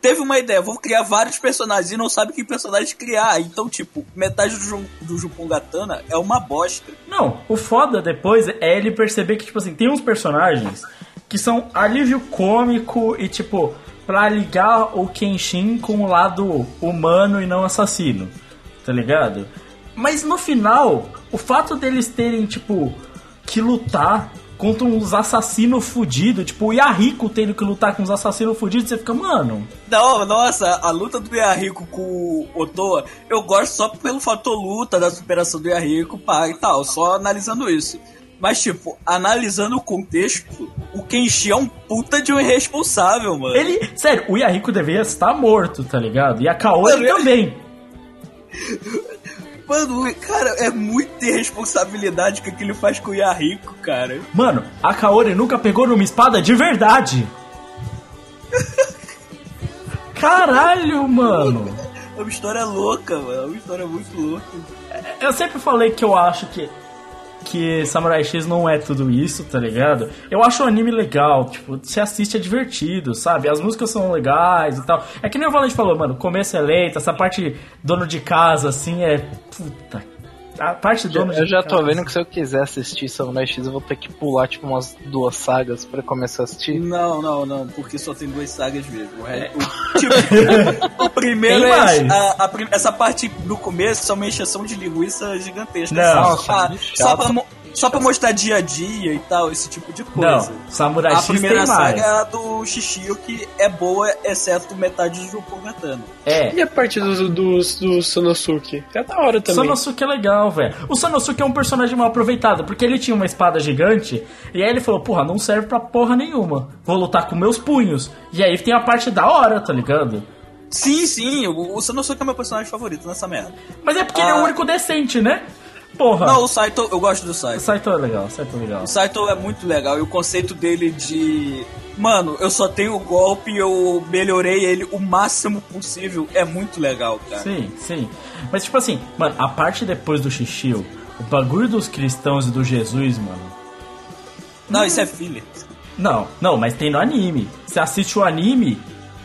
teve uma ideia, vou criar vários personagens e não sabe que personagem criar. Então, tipo, metade do, do Jupongatana é uma bosta. Não, o foda depois é ele perceber que, tipo assim, tem uns personagens que são alívio cômico e, tipo, pra ligar o Kenshin com o lado humano e não assassino, tá ligado? Mas no final, o fato deles terem, tipo, que lutar contra uns assassinos fudidos, tipo, o Yahiko tendo que lutar com uns assassinos fudidos, você fica, mano, Não, nossa, a luta do Yahiko com o Otoa, eu gosto só pelo fator luta da superação do Yahiko, pá, e tal, só analisando isso. Mas, tipo, analisando o contexto, o Kenshi é um puta de um irresponsável, mano. ele, sério, o Yahiko deveria estar morto, tá ligado? E a Kaori Mano, também. Mano, cara, é muita irresponsabilidade que ele faz com o Yahiko, cara. Mano, a Kaori nunca pegou numa espada de verdade. Caralho, mano. É uma história louca, mano. É uma história muito louca. Eu sempre falei que eu acho que que Samurai X não é tudo isso, tá ligado? Eu acho o anime legal, tipo, você assiste é divertido, sabe? As músicas são legais e tal. É que nem o Valente falou, mano, começo é lento, essa parte dono de casa, assim, é. Puta. A parte de Eu já tô vendo que se eu quiser assistir Samurai X, eu vou ter que pular, tipo, umas duas sagas pra começar a assistir. Não, não, não, porque só tem duas sagas mesmo. O resto- o- tipo, o primeiro Tem é mais. a- a essa parte do começo é uma encheção de linguiça gigantesca. Não. só, pra, só, pra, só pra mostrar dia a dia e tal, esse tipo de coisa. Não, Samurai a X primeira tem saga mais. é a do Shishio, que é boa, exceto metade do Jupogatano. É. E a parte do, do, do Sonosuke? É da hora O também. Sanosuke é legal, velho. O Sanosuke é um personagem mal aproveitado, porque ele tinha uma espada gigante, e aí ele falou, porra, não serve pra porra nenhuma. Vou lutar com meus punhos. E aí tem a parte da hora, tá ligado? Sim, sim, o, o Sanosuke é meu personagem favorito nessa merda. Mas é porque ele é o Ah. único decente, né? Porra. Não, o Saito, eu gosto do O Saito. Saito é legal, o Saito é legal. O Saito é muito legal e o conceito dele de. Mano, eu só tenho o golpe e eu melhorei ele o máximo possível é muito legal, cara. Sim, sim. Mas tipo assim, mano, a parte depois do Shishio, o bagulho dos cristãos e do Jesus, mano. Não, isso é filler. Não, não, mas tem no anime. Você assiste o anime,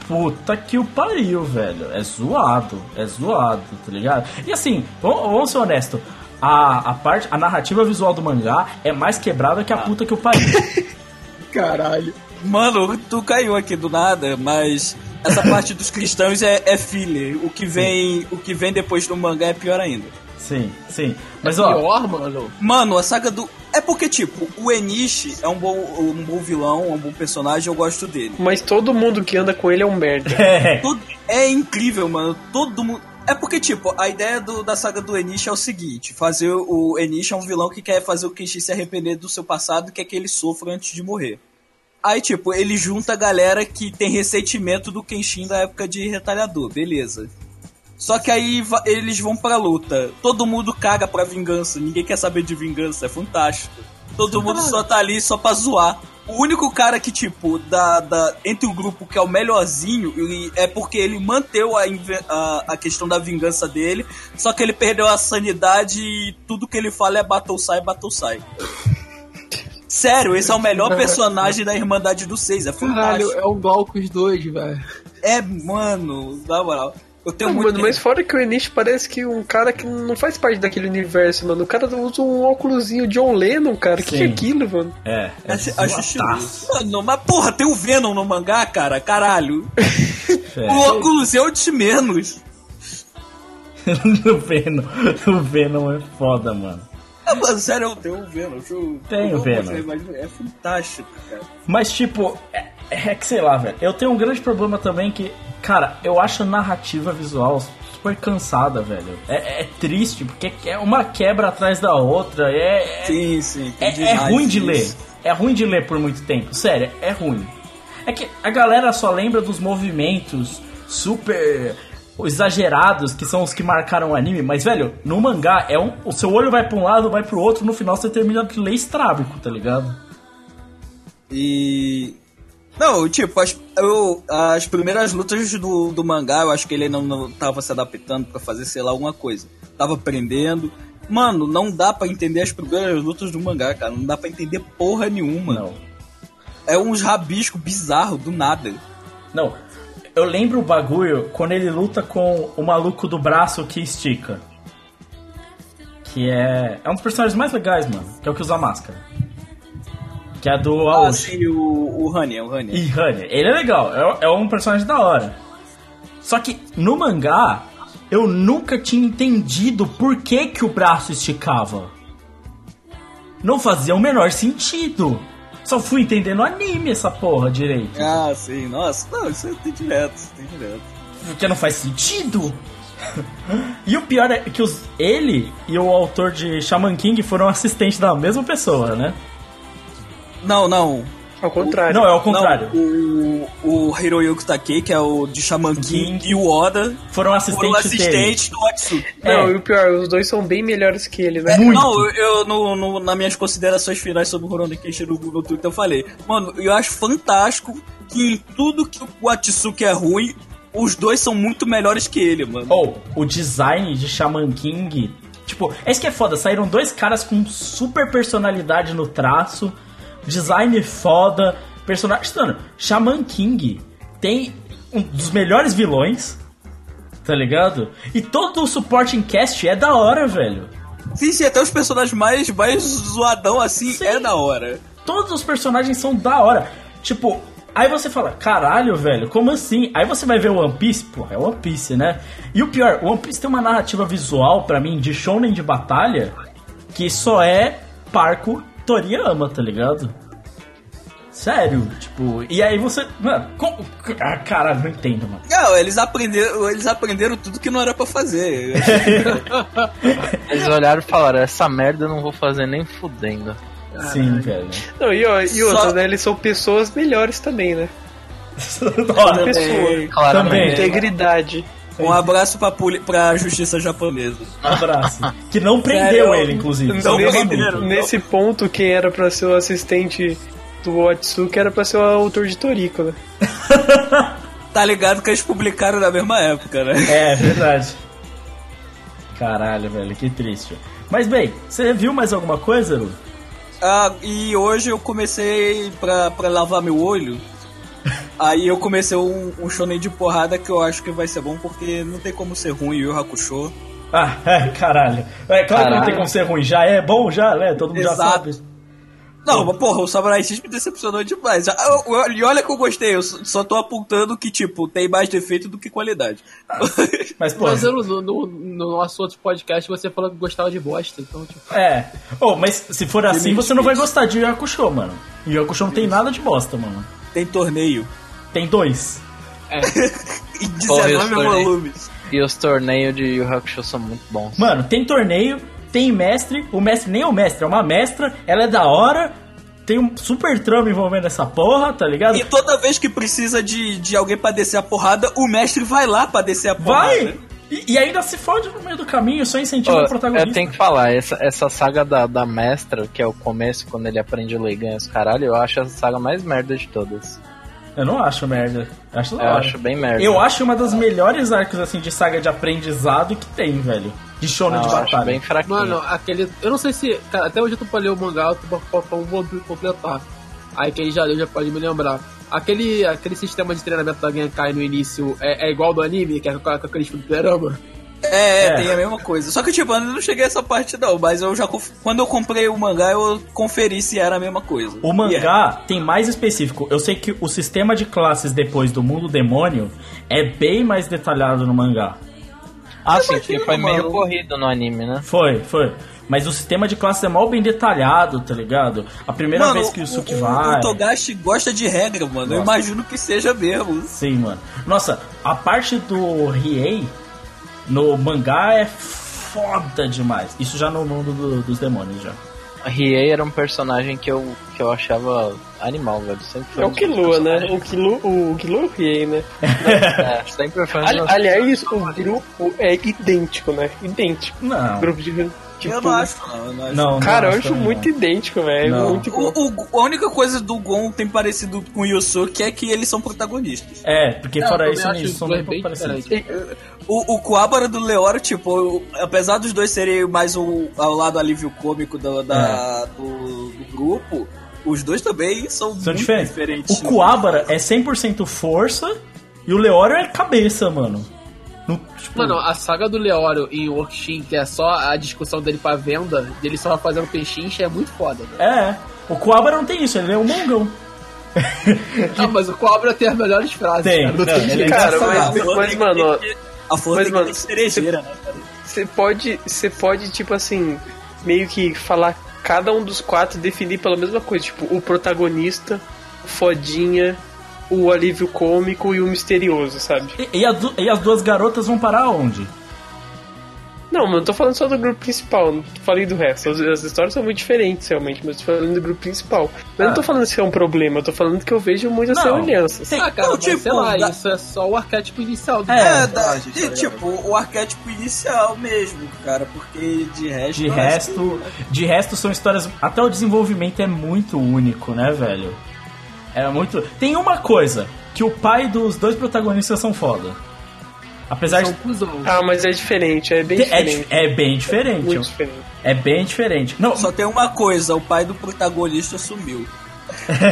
puta que o pariu, velho. É zoado, é zoado, tá ligado? E assim, vamos, vamos ser honestos. A, a parte, a narrativa visual do mangá é mais quebrada que a puta que o pariu. Caralho. Mano, tu caiu aqui do nada, mas essa parte dos cristãos é, é filler. O que vem, o que vem depois do mangá é pior ainda. Sim, sim. Mas ó, Pior, mano. Mano, a saga do. É porque, tipo, o Enishi é um bom, um bom vilão, um bom personagem, eu gosto dele. Mas todo mundo que anda com ele é um merda. é, Todo- É incrível, mano. Todo mundo. É porque, tipo, a ideia do- da saga do Enishi é o seguinte: fazer o Enishi é um vilão que quer fazer o Kenshin se arrepender do seu passado e quer que ele sofra antes de morrer. Aí, tipo, ele junta a galera que tem ressentimento do Kenshin da época de retalhador, beleza. Só que aí eles vão pra luta. Todo mundo caga pra vingança, ninguém quer saber de vingança, é fantástico. Todo mundo só tá ali só pra zoar. O único cara que, tipo, da, da, entre o grupo que é o melhorzinho e é porque ele manteve a, a, a questão da vingança dele, só que ele perdeu a sanidade e tudo que ele fala é battle sai, battle sai. Sério, esse é o melhor personagem da Irmandade do Seis, é Caralho, fantástico. é o Glaucus 2, velho. É, mano, na moral. Eu tenho Não, muito. mano, mas fora que o Enish parece que um cara que não faz parte daquele universo, mano. O cara usa um óculosinho John Lennon, cara. O que, que é aquilo, mano? é, é. Mano, mas porra, tem o Venom no mangá, cara? Caralho. É. O óculos é o de menos. o Venom, o Venom é foda, mano. É, mano, sério, eu tenho o Venom. Eu- Tem o Venom. É fantástico, cara. Mas, tipo, é, é que sei lá, velho. Eu tenho um grande problema também que, cara, eu acho a narrativa visual super cansada, velho. É, é triste, porque é uma quebra atrás da outra. É, é, Sim, sim. é, é ruim de ler. isso. É ruim de ler por muito tempo. Sério, é ruim. É que a galera só lembra dos movimentos super exagerados que são os que marcaram o anime, mas velho, no mangá é um, o seu olho vai pra um lado, vai pro outro, no final você termina de ler estrábico, tá ligado? E. Não, tipo, as, eu, as primeiras lutas do, do mangá, eu acho que ele ainda não tava se adaptando pra fazer, sei lá, alguma coisa. Tava aprendendo. Mano, não dá pra entender as primeiras lutas do mangá, cara. Não dá pra entender porra nenhuma. Não. É uns rabiscos bizarros, do nada. Não, eu lembro o bagulho quando ele luta com o maluco do braço que estica. Que é. É um dos personagens mais legais, mano. Que é o que usa máscara. Que é do Ah, Aoshi. sim, o, o Honey, o Honey. E Honey. Ele é legal, é, é um personagem da hora. Só que no mangá, eu nunca tinha entendido por que, que o braço esticava. Não fazia o menor sentido. Só fui entender no anime essa porra direito. Ah, sim, nossa. Não, isso tem direto, isso tem direto. Porque não faz sentido. e o pior é que os, ele e o autor de Shaman King foram assistentes da mesma pessoa, né? Não, não. Ao contrário. Não, é ao contrário. Não, o, o Hiroyuki Takei, que é o de Shaman King, King. e o Oda Foram foram assistentes dele. assistentes do Atsuki. Não, É. e o pior, os dois são bem melhores que ele, né? Muito. Não, eu, no, no- nas minhas considerações finais sobre o Rurouni Kenshin no Google Twitter eu falei, mano, eu acho fantástico que em tudo que o Atsuki é ruim, os dois são muito melhores que ele, mano. Ou, o design de Shaman King. Tipo, é isso que é foda. Saíram dois caras com super personalidade no traço, design foda, personagem. Mano, Shaman King tem um dos melhores vilões, tá ligado? E todo o supporting cast é da hora, velho. Sim, sim, até os personagens mais, mais zoadão assim Sim. é da hora. Todos os personagens são da hora. Tipo, aí você fala, caralho, velho, como assim? Aí você vai ver o One Piece, pô, é One Piece, né? E o pior, o One Piece tem uma narrativa visual, pra mim, de shonen de batalha, que só é Parco Toriyama, tá ligado? Sério, tipo, e aí você. Mano, como. Ah, caralho, não entendo, mano. Não, eles aprenderam, eles aprenderam tudo que não era pra fazer. Eles olharam e falaram, essa merda eu não vou fazer nem fudendo. Sim, velho. Não, e, ó, e Só- outra, né? Eles são pessoas melhores também, né? Olha, Pessoa. Claramente. Também. Integridade. Um abraço pra, poli- pra justiça japonesa. um abraço. Que não prendeu Sério? ele, inclusive. Não nesse, prenderam. ponto, quem era pra ser o assistente do Atsuki era pra ser o autor de Toriko, né? Tá ligado que eles publicaram na mesma época, né? É, verdade. Caralho, velho, que triste. Mas bem, você viu mais alguma coisa, Lu? Ah, e hoje eu comecei pra, pra lavar meu olho. Aí eu comecei um, um shonen de porrada que eu acho que vai ser bom porque não tem como ser ruim o Yu Hakusho. Ah, é, caralho. É claro que não Caralho. tem como ser ruim. Já é bom, já, né? Todo mundo já Exato. sabe. Não, mas porra, o Samurai X me decepcionou demais. Ah, eu- eu- E olha que eu gostei, eu só tô apontando que, tipo, tem mais defeito do que qualidade. Mas, pô, Mas eu, no, no, no nosso outro podcast você falou que gostava de bosta, então, tipo. é. Oh, mas se for assim, você não vai gostar de Hakusho, mano. Hakusho não tem nada de bosta, mano. Tem torneio. Tem dois. É. E Porra, 19 eu torneio. volumes. E os torneios de Yu Hakusho são muito bons. Mano, tem torneio, tem mestre, o mestre nem é o mestre, é uma mestra, ela é da hora, tem um super trama envolvendo essa porra, tá ligado? E toda vez que precisa de, de alguém pra descer a porrada, o mestre vai lá pra descer a porrada. Vai! E, e ainda se fode no meio do caminho, só incentiva Ô, o protagonista. eu tenho que falar, essa, essa saga da, da mestra, que é o começo, quando ele aprende ler e ganha os caralho, eu acho essa saga mais merda de todas. Eu não acho merda. Eu acho Eu acho bem merda. Eu acho uma das melhores arcos assim de saga de aprendizado que tem, velho. De shonen Não, de eu acho batalha. bem fraquinho. Mano, aquele. Eu não sei se. Cara, até hoje eu tô pra ler o mangá, eu tô pra, pra, pra completar. Aí quem já leu já pode me lembrar. Aquele, aquele sistema de treinamento da Genkai no início é, é igual ao do anime, que é com, com aqueles fliperama. É, é, É. tem a mesma coisa. Só que, tipo, eu não cheguei a essa parte, não. Mas eu já. Quando eu comprei o mangá, eu conferi se era a mesma coisa. O mangá tem mais específico. Eu sei que o sistema de classes depois do mundo demônio é bem mais detalhado no mangá. Ah, sim, foi meio corrido no anime, né? Foi, foi. Mas o sistema de classes é mal bem detalhado, tá ligado? A primeira Mano, vez que o Suki o, vai. O Togashi gosta de regra, mano. Eu Nossa. imagino que seja mesmo. Sim, mano. Nossa, a parte do Riei no mangá é foda demais. Isso já no mundo do- dos demônios já. A Riei era um personagem que eu, que eu achava animal, velho. Sempre foi É o Killua, né? O Killua, o Killua Riei, né? É, sempre foi Ali- aliás, o grupo é idêntico, né? Idêntico. Não. Grupo de. Tipo, eu não acho, não. Eu não acho. Não, Cara, não eu acho muito não. idêntico, velho. Muito bom. O, o- a única coisa do Gon tem parecido com o Yusuke é que eles são protagonistas. É, porque É, fora isso, eles são dois bem bem parecidos. O, o do Leoro, tipo, eu- apesar dos dois serem mais o, ao lado alívio cômico do, da- do, do grupo, os dois também são, São muito diferentes. diferentes. O Kuwabara é 100% força e o Leório é cabeça, mano. No, tipo, Mano, a saga do Leório em Workshin, que é só a discussão dele pra venda, dele só fazendo pechincha, é muito foda, né? É, o Kuwabara não tem isso, ele é um mongão. Ah, mas o Cobra tem as melhores frases. Tem, cara, não não, ele é Cara, engraçado. mas, mas tem mano, A flor mas, tem mano, cerejeira, né, cara? Você pode, você pode, tipo assim, meio que falar cada um dos quatro definir pela mesma coisa, tipo, o protagonista, o fodinha, o alívio cômico e o misterioso, sabe? E, e a e as duas garotas vão parar onde? Não, mano, eu tô falando só do grupo principal, não falei do resto. As, as histórias são muito diferentes, realmente, mas eu tô falando do grupo principal. Mas eu não tô falando que isso é um problema, eu tô falando que eu vejo muitas Não. semelhanças. Ah, cara, Não, mas tipo, sei lá, da- isso é só o arquétipo inicial do É, É, da, personagem, tá e, ligado? tipo, o arquétipo inicial mesmo, cara, porque de resto. De resto, de resto são histórias. Até o desenvolvimento é muito único, né, velho? É muito. Tem uma coisa que o pai dos dois protagonistas são foda. Apesar São de. Ah, mas é diferente, é bem É, diferente. di- é bem diferente. Muito diferente. É bem diferente. Não, Só tem uma coisa, o pai do protagonista sumiu.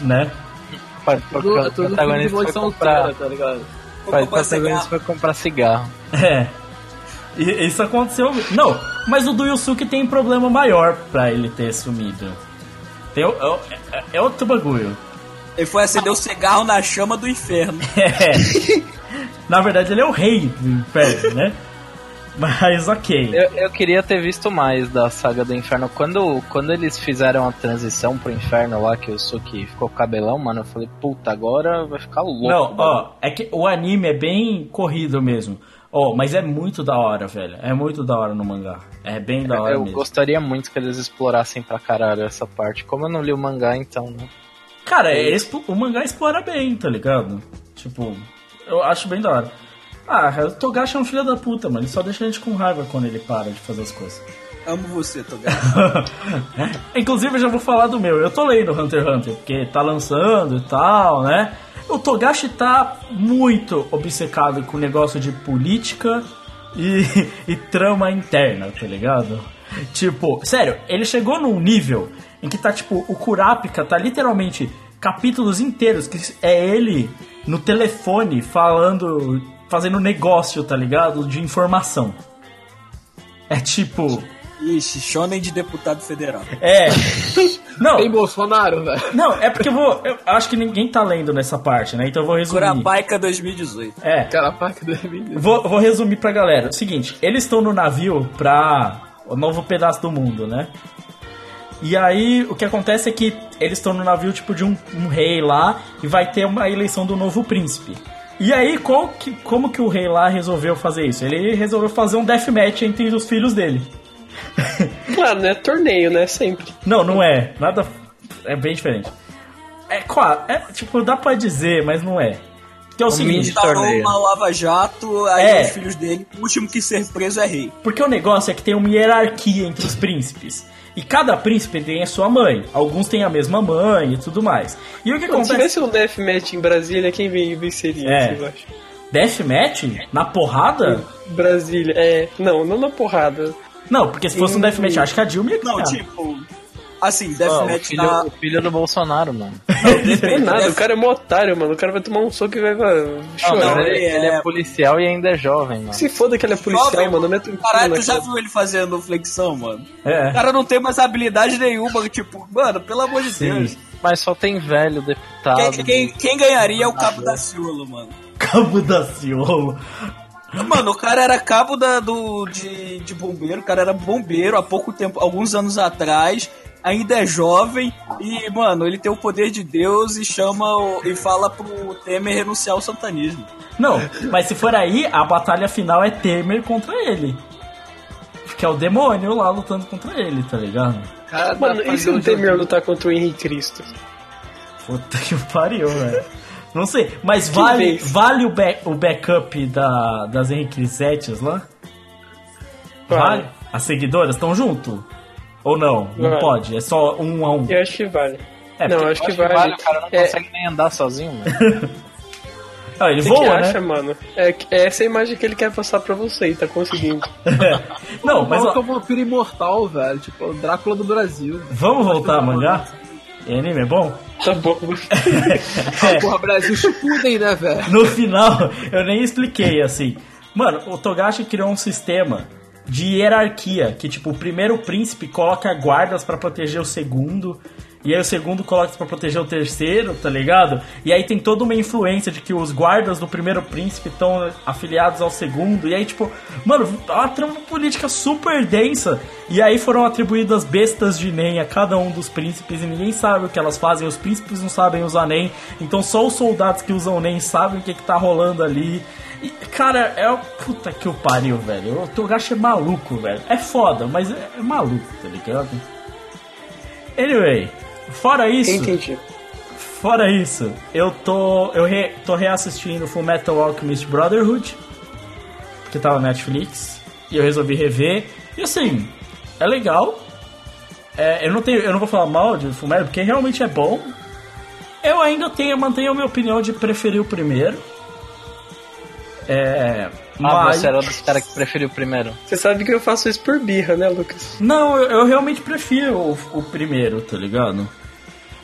né? Pai, protagonista foi comprar, tá ligado? pai, o protagonista cigarro. foi comprar cigarro. É. E- Isso aconteceu. Não, mas o do Yusuke tem problema maior pra ele ter sumido. Tem, o- é, é outro bagulho. Ele foi acender o cigarro na chama do inferno. É. Na verdade, ele é o rei do inferno, né? Mas ok. Eu, eu queria ter visto mais da saga do inferno. Quando, quando eles fizeram a transição pro inferno lá, que o Suki ficou com cabelão, mano, eu falei, puta, agora vai ficar louco. Não, o ó, é que o anime é bem corrido mesmo. Ó, mas é muito da hora, velho. É muito da hora no mangá. É bem da hora Eu mesmo. gostaria muito que eles explorassem pra caralho essa parte. Como eu não li o mangá, então, né? Cara, é o mangá explora bem, tá ligado? Tipo, eu acho bem da hora. Ah, o Togashi é um filho da puta, mano. Ele só deixa a gente com raiva quando ele para de fazer as coisas. Amo você, Togashi. Inclusive, eu já vou falar do meu. Eu tô lendo Hunter x Hunter, porque tá lançando e tal, né? O Togashi tá muito obcecado com o negócio de política e, e trama interna, tá ligado? Tipo, sério, ele chegou num nível em que tá, tipo, o Kurapika tá literalmente capítulos inteiros que é ele no telefone falando, fazendo negócio, tá ligado? De informação. É tipo. Ixi, shonen de deputado federal. É. Não, Tem Bolsonaro, velho. não, é porque eu vou. Eu acho que ninguém tá lendo nessa parte, né? Então eu vou resumir. Curapaica 2018. É. Do vídeo. Vou, vou resumir pra galera. O seguinte, eles estão no navio pra o novo pedaço do mundo, né? E aí, o que acontece é que eles estão no navio, tipo, de um, um rei lá, e vai ter uma eleição do novo príncipe. E aí, qual que, como que o rei lá resolveu fazer isso? Ele resolveu fazer um deathmatch entre os filhos dele. Claro, né? Torneio, né? Sempre. Não, não é. Nada. É bem diferente. É, quase. É, tipo, dá pra dizer, mas não é. Que é o seguinte. Instalou torneio. uma lava-jato, aí É. os filhos dele, o último que ser preso é rei. Porque o negócio é que tem uma hierarquia entre os príncipes. E cada príncipe tem a sua mãe. Alguns têm a mesma mãe e tudo mais. E o que Quando acontece? tivesse um deathmatch em Brasília, quem ven- venceria, É. vocês acham? Deathmatch? Na porrada? Brasília, é. Não, não na porrada. Não, porque se fosse um deathmatch, acho que a Dilma ia Não, ganhar. tipo. Assim, o, Deathmatch filho, na. o filho do Bolsonaro, mano. É nada, o cara é um otário, mano. O cara vai tomar um soco e vai, vai Não, chorar. mas ele, ele é- ele é policial e ainda é jovem, mano. Se foda que ele é policial, Jovem, mano. Um tiro Caralho, na tu já viu ele fazendo flexão, mano? O É. cara não tem mais habilidade nenhuma, tipo, mano, pelo amor de Sim. Deus. Mas só tem velho deputado. Quem, quem, quem ganharia é o Cabo da Ciolo, mano. Cabo da Ciolo. Mano, o cara era cabo da, do, de, de bombeiro, o cara era bombeiro há pouco tempo, alguns anos atrás, ainda é jovem e, mano, ele tem o poder de Deus e chama o- e fala pro Temer renunciar ao santanismo. Não, mas se for aí, a batalha final é Temer contra ele. Porque é o demônio lá lutando contra ele, tá ligado? Cara, Mano, tá e se o Temer lutar contra o Henrique Cristo? Puta que pariu, velho. Não sei, mas vale, vez? vale o, back, o backup da, das Henrique Setes lá? Vale. Vale? As seguidoras estão junto? Ou não? Não Vale. pode, é só um a um. Eu acho que vale. É, não, acho que vale. vale, o cara não É, consegue nem andar sozinho, mano. Ah, ele Você voa, que né? acha, mano? É, é essa a imagem que ele quer passar pra você e tá conseguindo. não, mas ó, é um vampiro imortal, velho. Tipo, o Drácula do Brasil. vamos voltar a mangá? E anime é bom? Tá bom. É. Porra, Brasil Shippuden, né, velho? No final, eu nem expliquei assim. Mano, o Togashi criou um sistema de hierarquia, que tipo, o primeiro príncipe coloca guardas pra proteger o segundo, e aí o segundo coloca pra proteger o terceiro, tá ligado? E aí tem toda uma influência de que os guardas do primeiro príncipe estão afiliados ao segundo, e aí tipo, mano, é uma trama política super densa. E aí foram atribuídas bestas de Nen a cada um dos príncipes e ninguém sabe o que elas fazem, os príncipes não sabem usar Nen, então só os soldados que usam Nen sabem o que, que tá rolando ali. E, cara, é o. Puta que o pariu, velho. O Togashi é maluco, velho. É foda, mas é, é maluco, tá ligado? Anyway, fora isso. Entendi. Fora isso, eu tô. Eu re- tô reassistindo Full Metal Alchemist Brotherhood, que tava na Netflix, e eu resolvi rever. E assim, é legal. É, eu, não tenho, eu não vou falar mal de Full Metal, porque realmente é bom. Eu ainda tenho, mantenho a minha opinião de preferir o primeiro. É. Ah, mas- você era dos caras que preferiu o primeiro. Você sabe que eu faço isso por birra, né, Lucas? Não, eu, eu realmente prefiro o, o primeiro, tá ligado?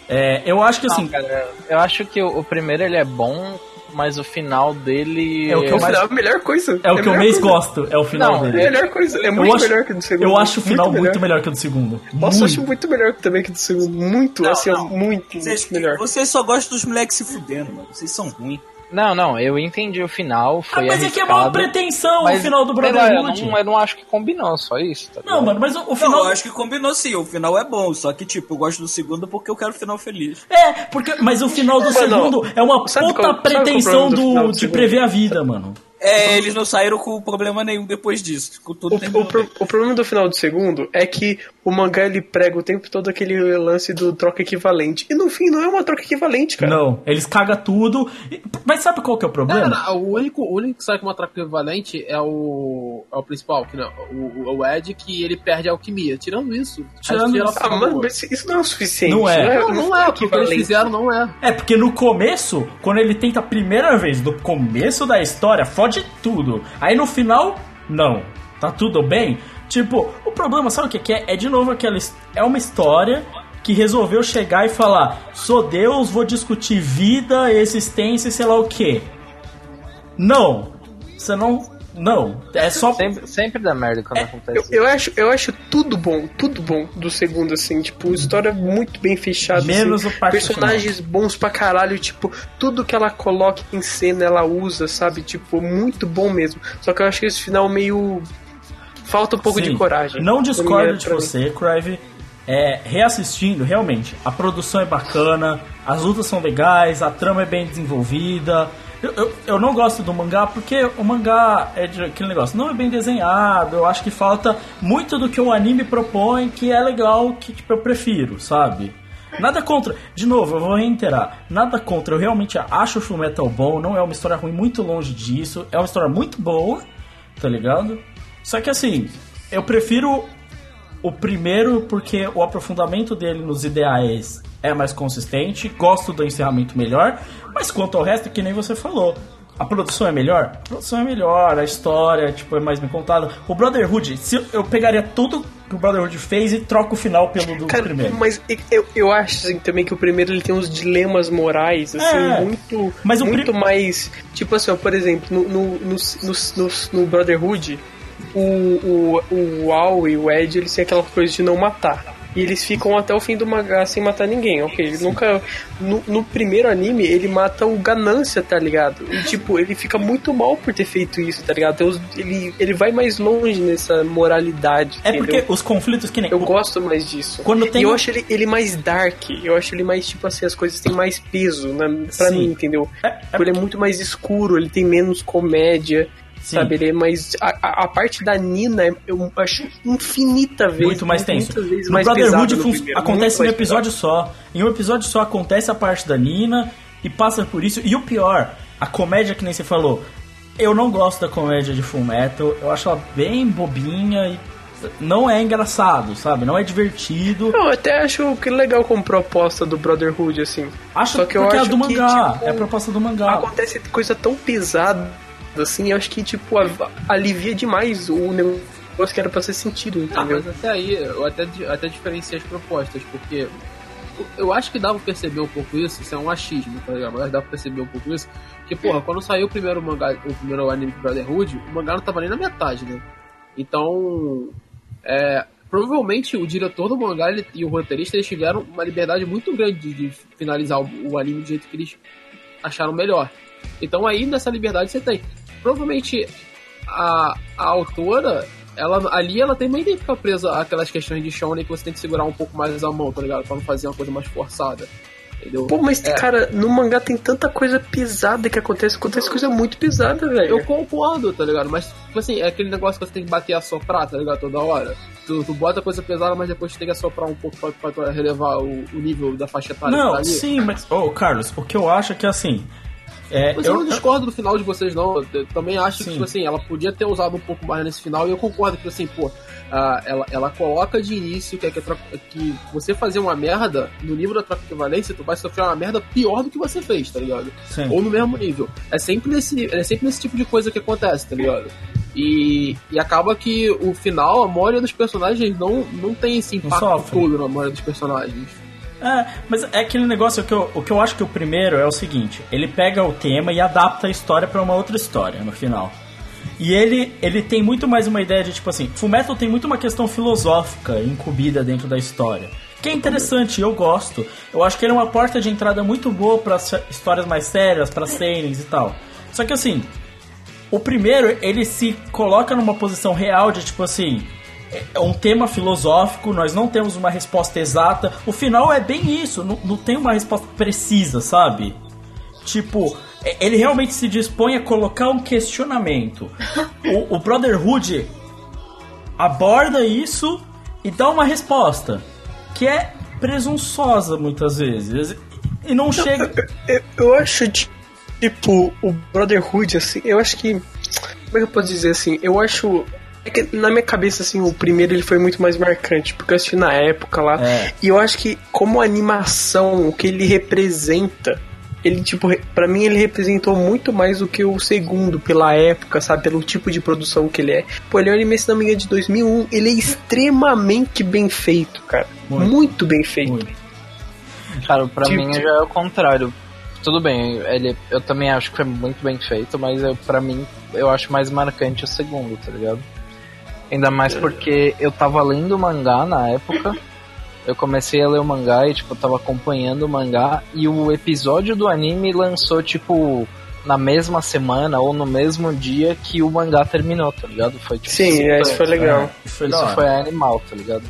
É, eu acho que assim. Não, cara, eu acho que o, o primeiro ele é bom, mas o final dele. É o que eu O mais- é a melhor coisa. É o a que eu mais coisa. gosto, é o final Não, É a dele. melhor coisa. É muito acho- melhor que o do segundo. Eu acho o final muito melhor, que o do segundo. Nossa, eu muito. acho muito melhor também que o do segundo. Muito, Não, assim, não. muito, Vocês, muito melhor. vocês só gostam dos moleques se fudendo, mano. Vocês são ruins. Não, não, eu entendi o final, Ah, foi mas é que é uma pretensão mas, o final do lá, eu Brotherhood. não, eu não acho que combinou, só isso, tá Não, mano, mas o, o Não, final. eu acho que combinou sim. O final é bom, só que, tipo, eu gosto do segundo porque eu quero o final feliz. É, porque, mas o final do Mano, segundo é uma puta é pretensão do do, do de prever a vida, mano. É, eles não saíram com problema nenhum depois disso. Com tudo O, o pro- o problema do final do segundo é que o mangá ele prega o tempo todo aquele lance do troca equivalente. E no fim não é uma troca equivalente, cara. Não, eles cagam tudo. Mas sabe qual que é o problema? Cara, o único, o único que sai com uma troca equivalente é o, é o principal, que não, o, o Ed, que ele perde a alquimia. Tirando isso, Tirando isso. Ah, mano, isso não é o suficiente. Não é. Não, não é, porque o que eles fizeram não é. É, porque no começo, quando ele tenta a primeira vez, no começo da história, fode tudo. Aí no final, não. Tá tudo bem? Tipo, o problema, sabe o que é? É de novo aquela. É uma história que resolveu chegar e falar: sou Deus, vou discutir vida, existência e sei lá o que. Não. Você não. Não, é só. Sempre, sempre dá merda quando acontece Eu, isso. eu, acho, eu acho tudo bom, tudo bom do segundo, assim, tipo, história muito bem fechada. Menos assim, o parte Personagens bons pra caralho, tipo, tudo que ela coloca em cena, ela usa, sabe? Tipo, muito bom mesmo. Só que eu acho que esse final meio. Falta um pouco Sim. de coragem. Não discordo é de você, Crive. É, reassistindo, realmente, a produção é bacana, as lutas são legais, a trama é bem desenvolvida. Eu, eu, eu não gosto do mangá porque o mangá é de aquele negócio, não é bem desenhado, eu acho que falta muito do que o anime propõe que é legal, que tipo, eu prefiro, sabe? Nada contra, de novo, eu vou reiterar, nada contra, eu realmente acho o Fullmetal bom, não é uma história ruim, muito longe disso, é uma história muito boa, tá ligado? Só que assim, eu prefiro o primeiro porque o aprofundamento dele nos ideais é mais consistente, gosto do encerramento melhor, mas quanto ao resto, que nem você falou. A produção é melhor? A produção é melhor, a história tipo, é mais bem contada. O Brotherhood, se eu, eu pegaria tudo que o Brotherhood fez e troco o final pelo do Cara, primeiro. mas eu, eu acho assim, também que o primeiro ele tem uns dilemas morais, assim, É, muito, mas muito prim- mais. Tipo assim, ó, por exemplo, no, no, no, no, no- no Brotherhood, o, o, o Al e o Ed eles têm aquela coisa de não matar. E eles ficam até o fim do mangá sem matar ninguém, ok? Ele nunca. No, no primeiro anime, ele mata o Ganância, tá ligado? E tipo, ele fica muito mal por ter feito isso, tá ligado? Deus, ele, ele vai mais longe nessa moralidade. É entendeu? porque os conflitos que nem. Eu gosto mais disso. Quando tem e eu acho ele, ele mais dark. Eu acho ele mais, tipo assim, as coisas têm mais peso na, pra Sim. mim, entendeu? É- é Ele é muito mais escuro, ele tem menos comédia. Sim. Sabe, é mais. A, a- parte da Nina eu acho infinita vezes. muito mais tenso. No mais Brotherhood no primeiro, acontece em um episódio só. Em um episódio só acontece a parte da Nina e passa por isso. E o pior, a comédia que nem você falou. Eu não gosto da comédia de Full Metal. Eu acho ela bem bobinha e não é engraçado, sabe? Não é divertido. Eu até acho que legal como proposta do Brotherhood, assim. Acho Só que eu é acho do que, mangá. tipo, é a proposta do mangá. Acontece coisa tão pesada, assim, eu acho que, tipo, a- alivia demais o negócio que era pra ser sentido, Ah, entendeu? mas até aí eu até, até diferenciei as propostas, porque eu- acho que dá pra perceber um pouco isso, isso é um achismo, tá ligado? Mas dá pra perceber um pouco isso, porque, porra, quando saiu o primeiro mangá, o primeiro anime do Brotherhood, o mangá não tava nem na metade, né? Então, é, provavelmente o diretor do mangá ele- e o roteirista eles tiveram uma liberdade muito grande de, de finalizar o, o anime do jeito que eles acharam melhor. Então aí nessa liberdade você tem. Provavelmente a, a autora, ela ali ela também tem que ficar presa àquelas questões de shonen que você tem que segurar um pouco mais a mão, tá ligado? Pra não fazer uma coisa mais forçada. Entendeu? Pô, mas, É. cara, no mangá tem tanta coisa pesada que acontece. Acontece coisa muito pesada, velho. Eu concordo, tá ligado? Mas, tipo assim, é aquele negócio que você tem que bater e assoprar, tá ligado? Toda hora. Tu, tu bota coisa pesada, mas depois tu tem que assoprar um pouco pra, pra tu relevar o, o nível da faixa etária Não, tá ali. sim, mas. Ô, Carlos, o que eu acho é que assim. É, Mas eu, eu, não discordo do final de vocês, não. Eu também acho Sim. que, tipo assim, ela podia ter usado um pouco mais nesse final. E eu concordo que, assim, pô, ah, ela, ela coloca de início que, é que, que você fazer uma merda no nível da troca equivalência, tu vai sofrer uma merda pior do que você fez, tá ligado? sim. Ou no mesmo nível. É sempre nesse, é sempre nesse tipo de coisa que acontece, tá ligado? E, e acaba que o final, a maioria dos personagens não, não tem esse impacto todo na maioria dos personagens. É, mas é aquele negócio que eu, o que eu acho que o primeiro é o seguinte: ele pega o tema e adapta a história pra uma outra história no final. E ele, ele tem muito mais uma ideia de tipo assim: Fullmetal tem muito uma questão filosófica incubida dentro da história. Que é interessante, eu gosto. Eu acho que ele é uma porta de entrada muito boa para histórias mais sérias, para seinens e tal. Só que assim, o primeiro, ele se coloca numa posição real de tipo assim. É um tema filosófico, nós não temos uma resposta exata. O final é bem isso, não, não tem uma resposta precisa, sabe? Tipo, é- ele realmente se dispõe a colocar um questionamento. O, o Brotherhood aborda isso e dá uma resposta que é presunçosa muitas vezes e não chega. Eu, eu acho, ti- tipo, o Brotherhood, assim, eu acho que. Como é que eu posso dizer assim? Eu acho. É que na minha cabeça, assim, o primeiro ele foi muito mais marcante, porque eu assisti na época lá. É. E eu acho que, como animação, o que ele representa, ele, tipo, pra mim ele representou muito mais do que o segundo, pela época, sabe? Pelo tipo de produção que ele é. Pô, ele é um anime, se não me engano, de 2001. Ele é extremamente bem feito, cara. Muito. Muito, bem feito. Muito. Cara, pra Tipo- mim já é o contrário. tudo bem, ele, eu também acho que foi muito bem feito, mas eu, pra mim, eu acho mais marcante o segundo, tá ligado? Ainda mais porque eu tava lendo o mangá na época. Eu comecei a ler o mangá e, tipo, eu tava acompanhando o mangá. E o episódio do anime lançou, tipo, na mesma semana ou no mesmo dia que o mangá terminou, tá ligado? Foi, tipo, Sim, super- isso foi legal. Isso foi Isso foi animal, tá ligado?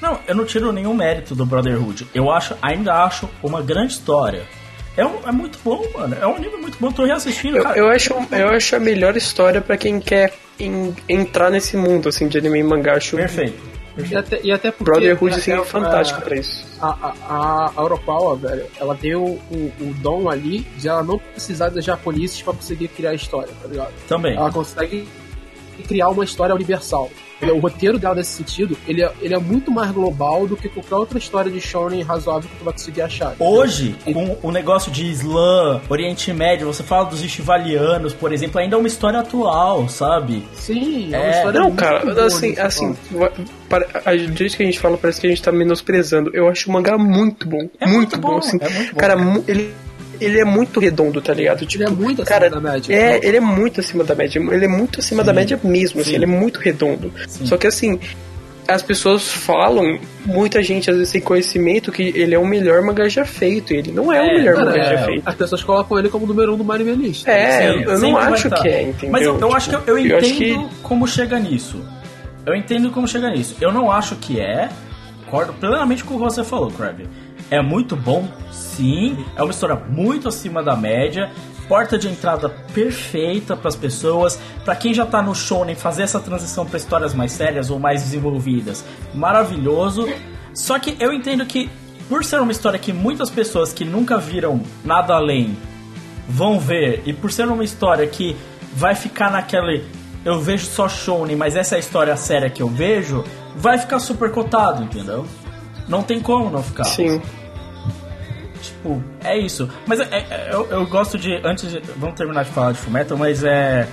Não, eu não tiro nenhum mérito do Brotherhood. Eu acho, ainda acho uma grande história. É, um- é muito bom, mano. É um anime muito bom. Tô reassistindo, Eu, cara. eu acho, eu acho a melhor história pra quem quer em- entrar nesse mundo assim de anime e mangá. Acho Perfeito. E até, e até porque. Brotherhood assim, é- é- fantástico pra isso. a, a, a velho, ela deu o, o dom ali de ela não precisar das japoneses pra conseguir criar a história, tá ligado? Também. Ela consegue criar uma história universal. O roteiro dela nesse sentido, ele é, ele é muito mais global do que qualquer outra história de shonen razoável que tu vai conseguir achar. Hoje, com o negócio de Islã, Oriente Médio, você fala dos estivalianos, por exemplo, ainda é uma história atual, sabe? Sim, é uma É. história Não, muito cara, boa assim, assim, ponto. va- para- a- do jeito que a gente fala, parece que a gente tá menosprezando. Eu acho o mangá muito bom. É muito, muito bom, bom, assim. é muito bom. Cara, mu- ele, ele é muito redondo, tá ligado? Tipo, Ele é muito acima cara, da média. É, ele é muito acima da média. Ele é muito acima da média mesmo, assim, sim. ele é muito redondo. Sim. Só que assim, as pessoas falam, muita gente às vezes sem conhecimento, que ele é o melhor mangá já feito. Ele não é, É, o melhor Cara, mangá é, já feito. As pessoas colocam ele como número um do Anime List. É, Sim, eu, eu não acho que é, entendeu? Mas eu, eu acho que eu, eu entendo que- como chega nisso. Eu entendo como chega nisso. Eu não acho que é. Concordo plenamente com o que você falou, Crab. É muito bom, sim. É uma história muito acima da média. Porta de entrada perfeita para as pessoas. Para quem já tá no shonen, fazer essa transição para histórias mais sérias ou mais desenvolvidas. Maravilhoso. Só que eu entendo que, por ser uma história que muitas pessoas que nunca viram nada além vão ver, e por ser uma história que vai ficar naquele. Eu vejo só Shonen, mas essa é a história séria que eu vejo, vai ficar super cotado, entendeu? Não tem como não ficar. Sim. Tipo, é isso. Mas é- é- eu, eu gosto de. Antes de. Vamos terminar de falar de Fullmetal, mas é.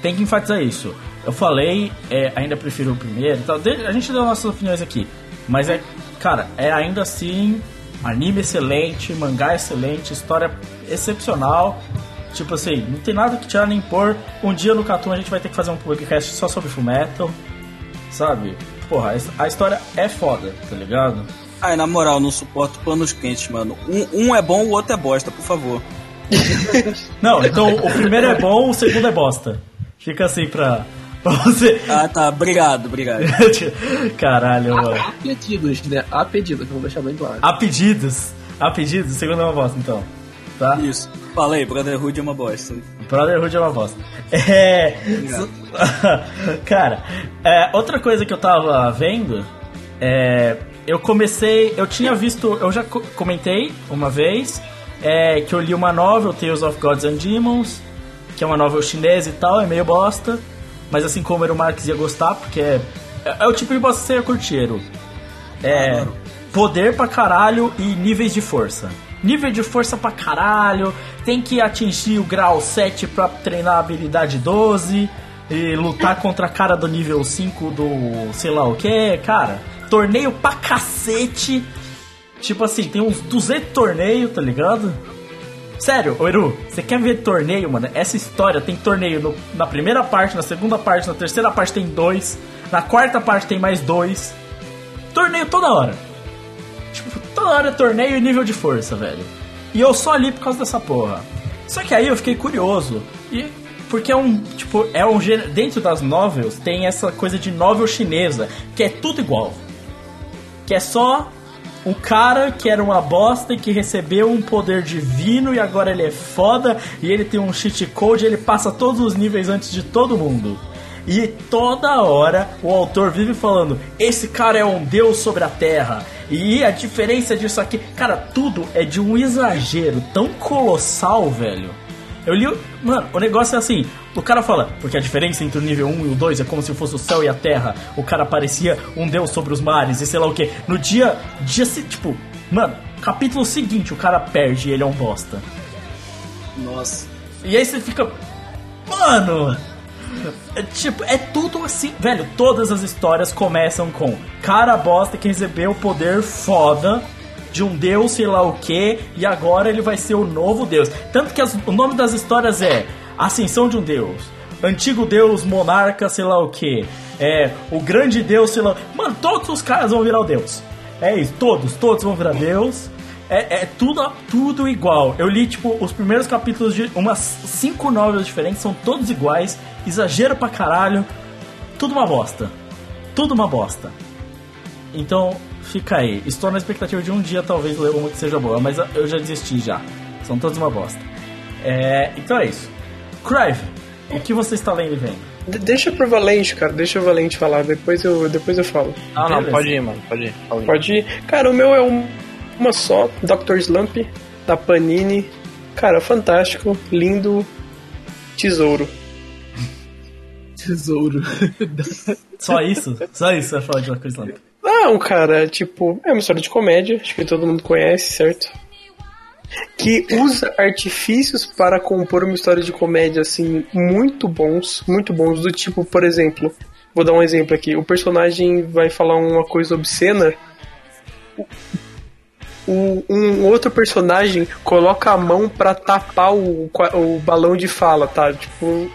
Tem que enfatizar isso. Eu falei, é, ainda prefiro o primeiro e tal. A gente deu nossas opiniões aqui. Mas é. Cara, é ainda assim. Anime excelente, mangá excelente, história excepcional. Tipo assim, não tem nada que tirar nem pôr. Um dia no Catum a gente vai ter que fazer um podcast só sobre Fullmetal. Sabe? Porra, a história é foda, tá ligado? Ai, na moral, não suporto panos quentes, mano. Um, um é bom, o outro é bosta, por favor. Não, então o primeiro é bom, o segundo é bosta. Fica assim pra, pra você. Ah, tá, obrigado, obrigado. Caralho, mano. Há pedidos, né? Há pedidos, vamos deixar bem claro. Há pedidos. Há pedidos, o segundo é uma bosta, então. Tá? Isso. Falei, Brotherhood é uma bosta. Brotherhood é uma bosta. É. Cara, é, outra coisa que eu tava vendo é. Eu comecei. Eu tinha visto. Eu já co- comentei uma vez é, que eu li uma novel, Tales of Gods and Demons, que é uma novel chinesa e tal, é meio bosta. Mas assim como o Marx ia gostar, porque é, é, é o tipo de bosta que você ia curtir. É. Poder pra caralho e níveis de força. Nível de força pra caralho, tem que atingir o grau 7 pra treinar a habilidade 12 e lutar contra a cara do nível 5 do sei lá o que, cara. Torneio pra cacete. Tipo assim, tem uns 200 torneios, tá ligado? Sério, ô Eru, você quer ver torneio, mano? Essa história tem torneio no- na primeira parte, na segunda parte, na terceira parte tem dois, na quarta parte tem mais dois. Torneio toda hora. Tipo, toda hora torneio e nível de força, velho. E eu só li por causa dessa porra. Só que aí eu fiquei curioso. E porque é um, tipo, é um dentro das novels tem essa coisa de novel chinesa, que é tudo igual. Que é só o cara que era uma bosta e que recebeu um poder divino e agora ele é foda e ele tem um cheat code e ele passa todos os níveis antes de todo mundo. E toda hora o autor vive falando: esse cara é um deus sobre a terra. E a diferença disso aqui, cara, tudo é de um exagero tão colossal, velho. Eu li, o- mano, o negócio é assim, o cara fala, porque a diferença entre o nível 1 e o 2 é como se fosse o céu e a terra. O cara parecia um deus sobre os mares e sei lá o que. No dia, dia se, tipo, mano, capítulo seguinte o cara perde e ele é um bosta. Nossa. E aí você fica, mano, é, tipo, é tudo assim, velho, todas as histórias começam com cara bosta que recebeu o poder foda de um deus, sei lá o que, e agora ele vai ser o novo deus. Tanto que as- o nome das histórias é Ascensão de um Deus, Antigo Deus, Monarca, sei lá o que, é o Grande Deus, sei lá. Mano, todos os caras vão virar o Deus. É isso, todos, todos vão virar Deus. É, é tudo, tudo igual. Eu li, tipo, os primeiros capítulos de umas cinco novelas diferentes, são todos iguais, exagero pra caralho, tudo uma bosta. Tudo uma bosta. Então, fica aí. Estou na expectativa de um dia talvez ler uma que seja boa, mas eu já desisti já. São todos uma bosta. É, então é isso. Crive, o que você está lendo e vendo? De- deixa pro Valente, cara. Deixa o Valente falar. Depois eu, depois eu falo. Ah, não, Beleza. pode ir, mano, pode ir. Pode ir. Cara, o meu é um- uma só. Dr. Slump, da Panini. Cara, fantástico. Lindo. Tesouro. Tesouro. Só isso? Só isso você vai falar de uma coisa lá. Não, cara, tipo, é uma história de comédia, acho que todo mundo conhece, certo? Que usa artifícios para compor uma história de comédia, assim, muito bons, muito bons, do tipo, por exemplo, vou dar um exemplo aqui, o personagem vai falar uma coisa obscena, o- um outro personagem coloca a mão pra tapar o, o balão de fala, tá? Tipo,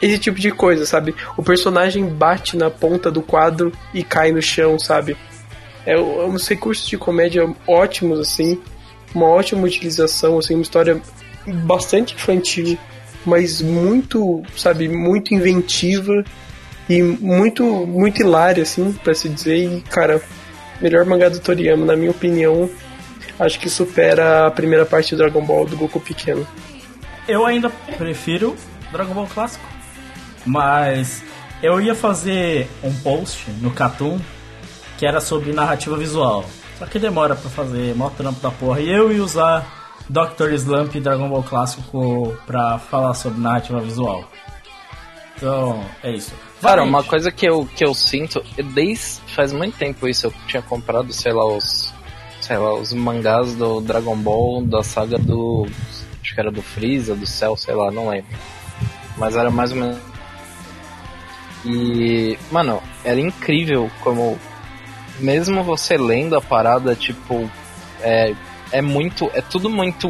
esse tipo de coisa, sabe? O personagem bate na ponta do quadro e cai no chão, sabe? É é uns recursos de comédia ótimos, assim. Uma ótima utilização, assim, uma história bastante infantil, mas muito, sabe, muito inventiva e muito, muito hilária, assim, pra se dizer. E, cara, melhor mangá do Toriyama, na minha opinião, acho que supera a primeira parte do Dragon Ball do Goku pequeno. Eu ainda prefiro Dragon Ball clássico. Mas eu ia fazer um post no Catum que era sobre narrativa visual. Só que demora pra fazer, mó trampo da porra. E eu ia usar Dr. Slump e Dragon Ball clássico pra falar sobre narrativa visual. Então, é isso. Cara, uma coisa que eu, que eu sinto, e desde faz muito tempo isso, eu tinha comprado, sei lá, os. Sei lá, os mangás do Dragon Ball, da saga do. Acho que era do Freeza, do Cell, sei lá, não lembro. Mas era mais ou menos. E. Mano, era incrível como. Mesmo você lendo a parada, tipo. É, é muito. É tudo muito.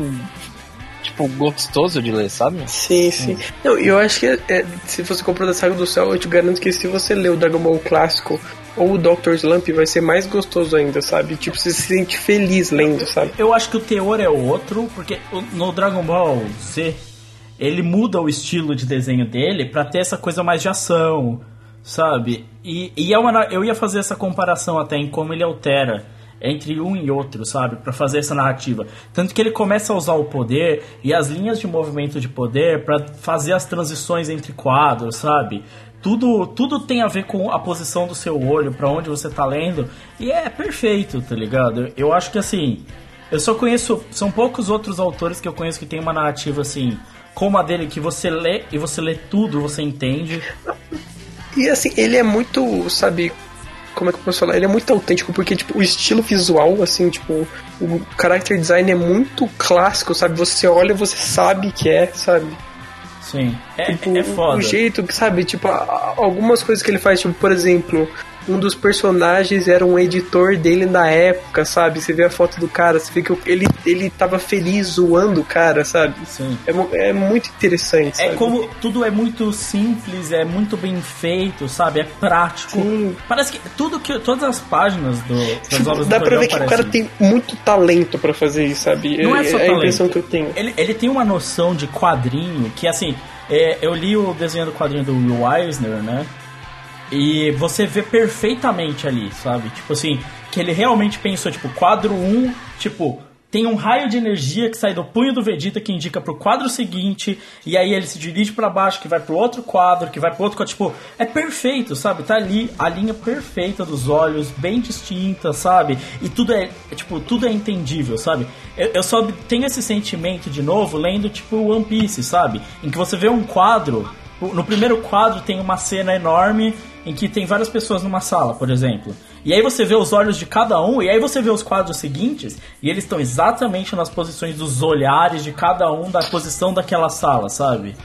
Tipo, gostoso de ler, sabe? Sim, sim. Não, eu acho que é, se você comprou da Saga do Céu, eu te garanto que se você ler o Dragon Ball clássico ou o Dr. Slump, vai ser mais gostoso ainda, sabe? Tipo, você se sente feliz lendo, sabe? Eu acho que o teor é outro, porque no Dragon Ball Z ele muda o estilo de desenho dele pra ter essa coisa mais de ação, sabe? E, e é uma, eu ia fazer essa comparação até em como ele altera entre um e outro, sabe? Pra fazer essa narrativa. Tanto que ele começa a usar o poder e as linhas de movimento de poder pra fazer as transições entre quadros, sabe? Tudo, tudo tem a ver com a posição do seu olho, pra onde você tá lendo, e é perfeito, tá ligado? Eu, eu acho que assim, eu só conheço. São poucos outros autores que eu conheço que tem uma narrativa assim, como a dele, que você lê e você lê tudo, você entende. E assim, ele é muito, sabe, como é que eu posso falar? Ele é muito autêntico, porque, tipo, o estilo visual, assim, tipo, o character design é muito clássico, sabe? Você olha, você sabe que é, sabe? Sim. É, Tipo, é foda. O jeito que, sabe, tipo, a- a- algumas coisas que ele faz, tipo, por exemplo, um dos personagens era um editor dele na época, sabe? Você vê a foto do cara, você vê que ele, ele tava feliz zoando o cara, sabe? Sim. É, é muito interessante, É sabe? como tudo é muito simples, é muito bem feito, sabe? É prático. Sim. Parece que tudo que todas as páginas do, das Tipo, obras dá do pra ver que o cara tem muito talento pra fazer isso, sabe? Não é só a talento. impressão que eu tenho. Ele, ele tem uma noção de quadrinho que, assim, é, eu li o desenho do quadrinho do Will Eisner, né? E você vê perfeitamente ali, sabe? Tipo assim, que ele realmente pensou, tipo, quadro 1, tipo, tem um raio de energia que sai do punho do Vegeta que indica pro quadro seguinte, e aí ele se dirige pra baixo, que vai pro outro quadro, que vai pro outro quadro, tipo, é perfeito, sabe? Tá ali a linha perfeita dos olhos, bem distinta, sabe? E tudo é, é, tipo, tudo é entendível, sabe? Eu, eu só tenho esse sentimento de novo lendo, tipo, One Piece, sabe? Em que você vê um quadro, no primeiro quadro tem uma cena enorme em que tem várias pessoas numa sala, por exemplo. E aí você vê os olhos de cada um, e aí você vê os quadros seguintes, e eles estão exatamente nas posições dos olhares de cada um da posição daquela sala, sabe?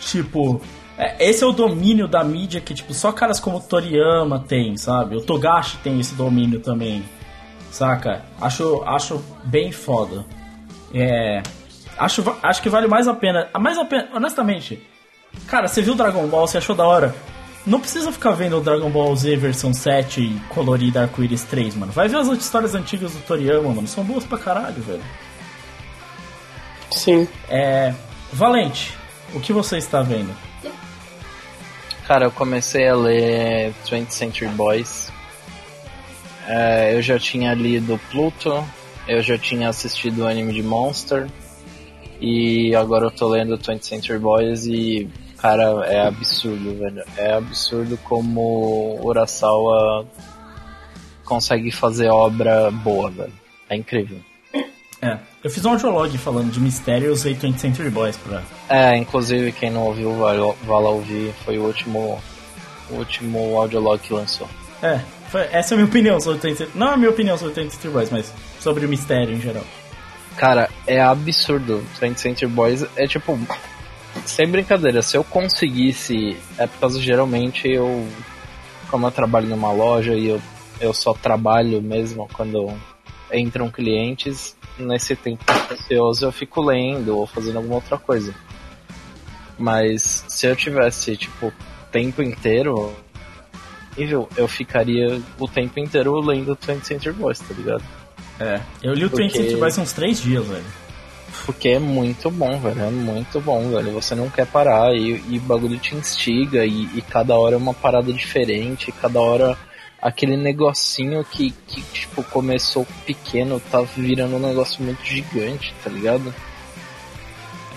Tipo, é- esse é o domínio da mídia que, tipo, só caras como o Toriyama tem, sabe? O Togashi tem esse domínio também, Saca? Acho, acho bem foda. É. Acho, acho que vale mais a pena. Mais a pena, honestamente. Cara, você viu Dragon Ball, você achou da hora? Não precisa ficar vendo o Dragon Ball Z versão 7 e colorida arco-íris 3, mano. Vai ver as histórias antigas do Toriyama, mano. São boas pra caralho, velho. Sim. É. Valente, o que você está vendo? Cara, eu comecei a ler 20th Century Boys. É, eu já tinha lido Pluto, eu já tinha assistido o anime de Monster. E agora eu tô lendo 20th Century Boys e, cara, é absurdo, velho. É absurdo como Urasawa consegue fazer obra boa, velho. É incrível. É, eu fiz um audiolog falando de mistério e usei 20th Century Boys pra. É, inclusive quem não ouviu, vai, lá ouvir. Foi o último, o último audiolog que lançou. É, foi- essa é a minha opinião sobre 20th Century Não é a minha opinião sobre 20th Century Boys, mas sobre o mistério em geral. Cara, é absurdo. 20th Century Boys é tipo. Sem brincadeira, se eu conseguisse. É por causa geralmente eu. Como eu trabalho numa loja e eu, eu só trabalho mesmo quando entram clientes, nesse tempo ocioso eu fico lendo ou fazendo alguma outra coisa. Mas se eu tivesse, tipo, tempo inteiro. Eu, ficaria o tempo inteiro lendo 20th Century Boys, tá ligado? É. Eu li o Porque- 20th Century Boys uns 3 dias, velho. Porque é muito bom, velho. É muito bom, velho. Você não quer parar e, e o bagulho te instiga e, e cada hora é uma parada diferente. Cada hora aquele negocinho que, que, tipo, começou pequeno tá virando um negócio muito gigante, tá ligado?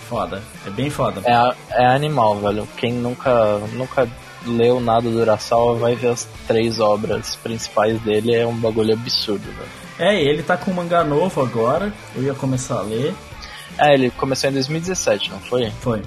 Foda. É bem foda. É, é animal, velho. Quem nunca, nunca leu nada do Urasawa vai ver as três obras principais dele. É um bagulho absurdo, velho. É, ele tá com um mangá novo agora. Eu ia começar a ler. É, ele começou em 2017, não foi? Foi.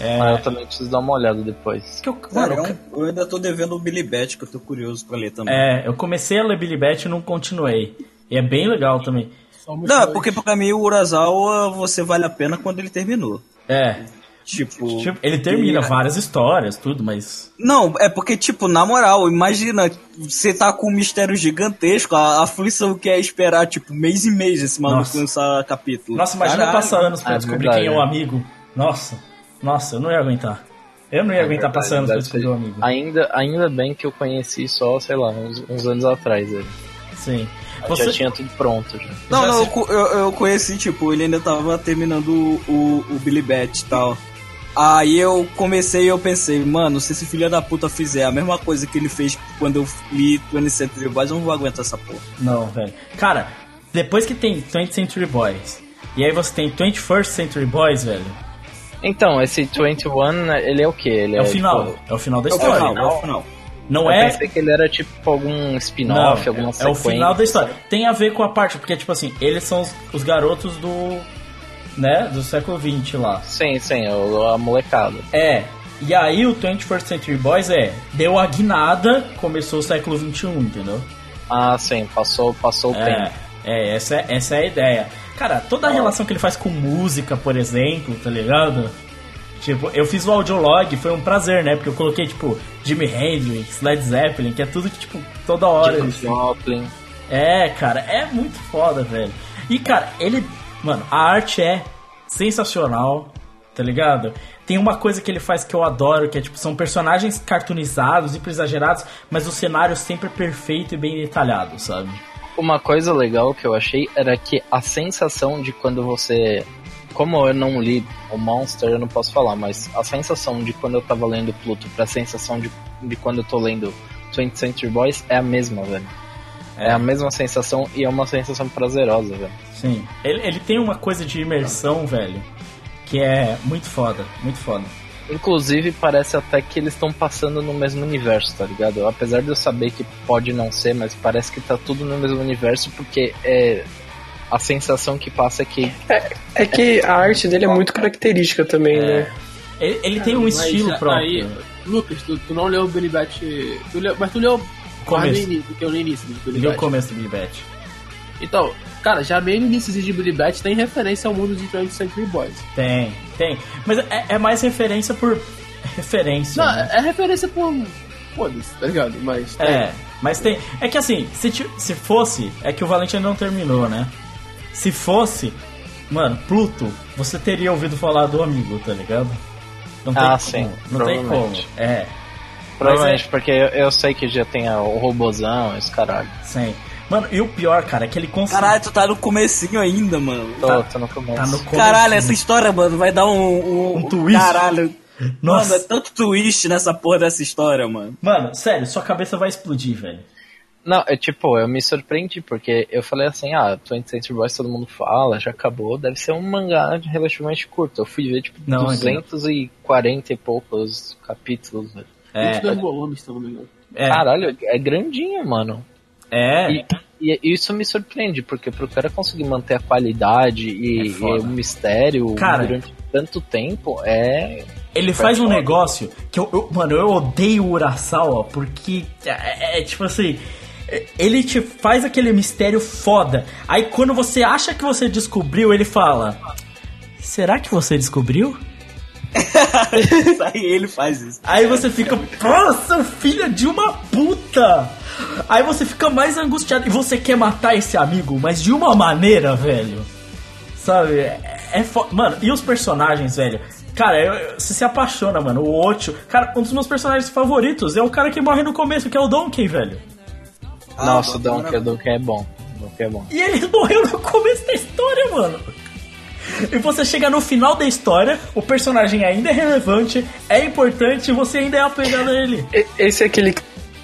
É. Mas eu também preciso dar uma olhada depois. que eu, Cara, mano, é um- eu ainda tô devendo o Billy Bat, que eu tô curioso pra ler também. é, eu comecei a ler Billy Bat e não continuei. E é bem legal também. Somos Não, dois. porque pra mim o Urasawa você vale a pena quando ele terminou. É. Tipo. Tipo, ele termina e- várias histórias, tudo, mas. Não, é porque, tipo, na moral, imagina, você tá com um mistério gigantesco, a aflição que é esperar, tipo, mês e mês esse maluco Nossa. lançar capítulo. Nossa, imagina Caralho. passar anos pra É descobrir verdade, quem é o é. amigo. Nossa. Nossa, eu não ia aguentar. Eu não ia aguentar passar anos pra descobrir o amigo. Ainda, ainda bem que eu conheci só, sei lá, uns, uns anos atrás. Ele. Sim. Já Você, tinha tudo pronto. Já. Não, Já não, eu, eu, eu conheci, tipo, ele ainda tava terminando o, o, o Billy Bat e tal. Aí eu comecei e eu pensei, mano, se esse filho da puta fizer a mesma coisa que ele fez quando eu li 20 Century Boys, eu não vou aguentar essa porra. Não, velho. Cara, depois que tem 20th Century Boys, e aí você tem 21st Century Boys, velho, Então, esse 21, ele é o que? Ele é o final. tipo, É o final da É o história. final, é o final. Não eu é. pensei que ele era tipo algum spin-off, alguma é, é sequência. o final da história. Tem a ver com a parte, porque, tipo assim, eles são os, os garotos do. Né? Do século XX lá. Sim, sim, a molecada. É. E aí o 21st Century Boys é. Deu a guinada, começou o século XXI, entendeu? Ah, sim, passou, passou o É, tempo. é essa, é essa é a ideia. Cara, toda a relação que ele faz com música, por exemplo, tá ligado? Tipo, eu fiz o audiolog, foi um prazer, né? Porque eu coloquei, tipo, Jimi Hendrix, Led Zeppelin, que é tudo que, tipo, toda hora. Janis assim. Joplin. É, cara, é muito foda, velho. E, cara, ele. Mano, a arte é sensacional, tá ligado? Tem uma coisa que ele faz que eu adoro, que é tipo, são personagens cartoonizados, hiper exagerados, mas o cenário sempre perfeito e bem detalhado, sabe? Uma coisa legal que eu achei era que a sensação de quando você. Como eu não li o Monster, eu não posso falar, mas a sensação de quando eu tava lendo Pluto pra sensação de, de quando eu tô lendo 20th Century Boys é a mesma, velho. É a mesma sensação e é uma sensação prazerosa, velho. Sim. Ele, ele tem uma coisa de imersão, velho, que é muito foda, muito foda. Inclusive, parece até que eles estão passando no mesmo universo, tá ligado? Apesar de eu saber que pode não ser, mas parece que tá tudo no mesmo universo, porque é. A sensação que passa é que. É que a arte dele é muito característica também, É. né? Ele, ele tem um Mas estilo aí, próprio. Lucas, tu, tu não leu o Billy Bat. Tu leu, mas tu leu Começo. início, que eu no início do Billy Ele é o Bat. começo do Billy Bat. Então, cara, já início de Billy Bat tem referência ao mundo de 20th Century Boys. Tem, tem. Mas é, é mais referência por referência. Não, né? é referência por. Foda-se, tá ligado? Mas. tem. É, Mas tem. É que assim, se, ti- se fosse. É que o Valente ainda não terminou, né? Se fosse. Mano, Pluto, você teria ouvido falar do amigo, tá ligado? Não Ah, como, sim, Não tem como. provavelmente. É, Provavelmente, é- porque eu, eu sei que já tem o robozão, esse caralho. sim. Mano, e o pior, cara, é que ele conseguiu. Caralho, tu tá no comecinho ainda, mano. Tô, Tá- tô no começo. Tá no começo. Caralho, essa história, mano, vai dar um. Um, Um twist. Caralho. Nossa. Mano, é tanto twist nessa porra dessa história, mano. Mano, sério, sua cabeça vai explodir, velho. Não, é tipo, eu me surpreendi, porque eu falei assim, ah, 20th Century Boys todo mundo fala, já acabou, deve ser um mangá relativamente curto. Eu fui ver, tipo, Não, 240 e poucos capítulos, velho. É, 22 volumes, se não me engano. é, Caralho, é grandinho, mano. É. E, e isso me surpreende, porque pro cara conseguir manter a qualidade e, É e o mistério Cara. durante tanto tempo, é... Ele faz um negócio que eu, eu- mano, eu odeio o Urasawa porque é, é, é tipo assim, ele te faz aquele mistério foda. Aí quando você acha que você descobriu, ele fala: "Será que você descobriu?" Isso aí ele faz isso. Aí você fica, nossa, filha de uma puta! Aí você fica mais angustiado e você quer matar esse amigo, mas de uma maneira, velho. Sabe? É, é fo... Mano, e os personagens, velho? Cara, eu- eu- você se apaixona, mano. O Ocho. Cara, um dos meus personagens favoritos é o cara que morre no começo, que é o Donkey, velho. Nossa, o Donkey, o Donkey é bom. O Donkey é bom. E ele morreu no começo da história, mano. E você chega no final da história, o personagem ainda é relevante, é importante e você ainda é apegado a ele. Esse é aquele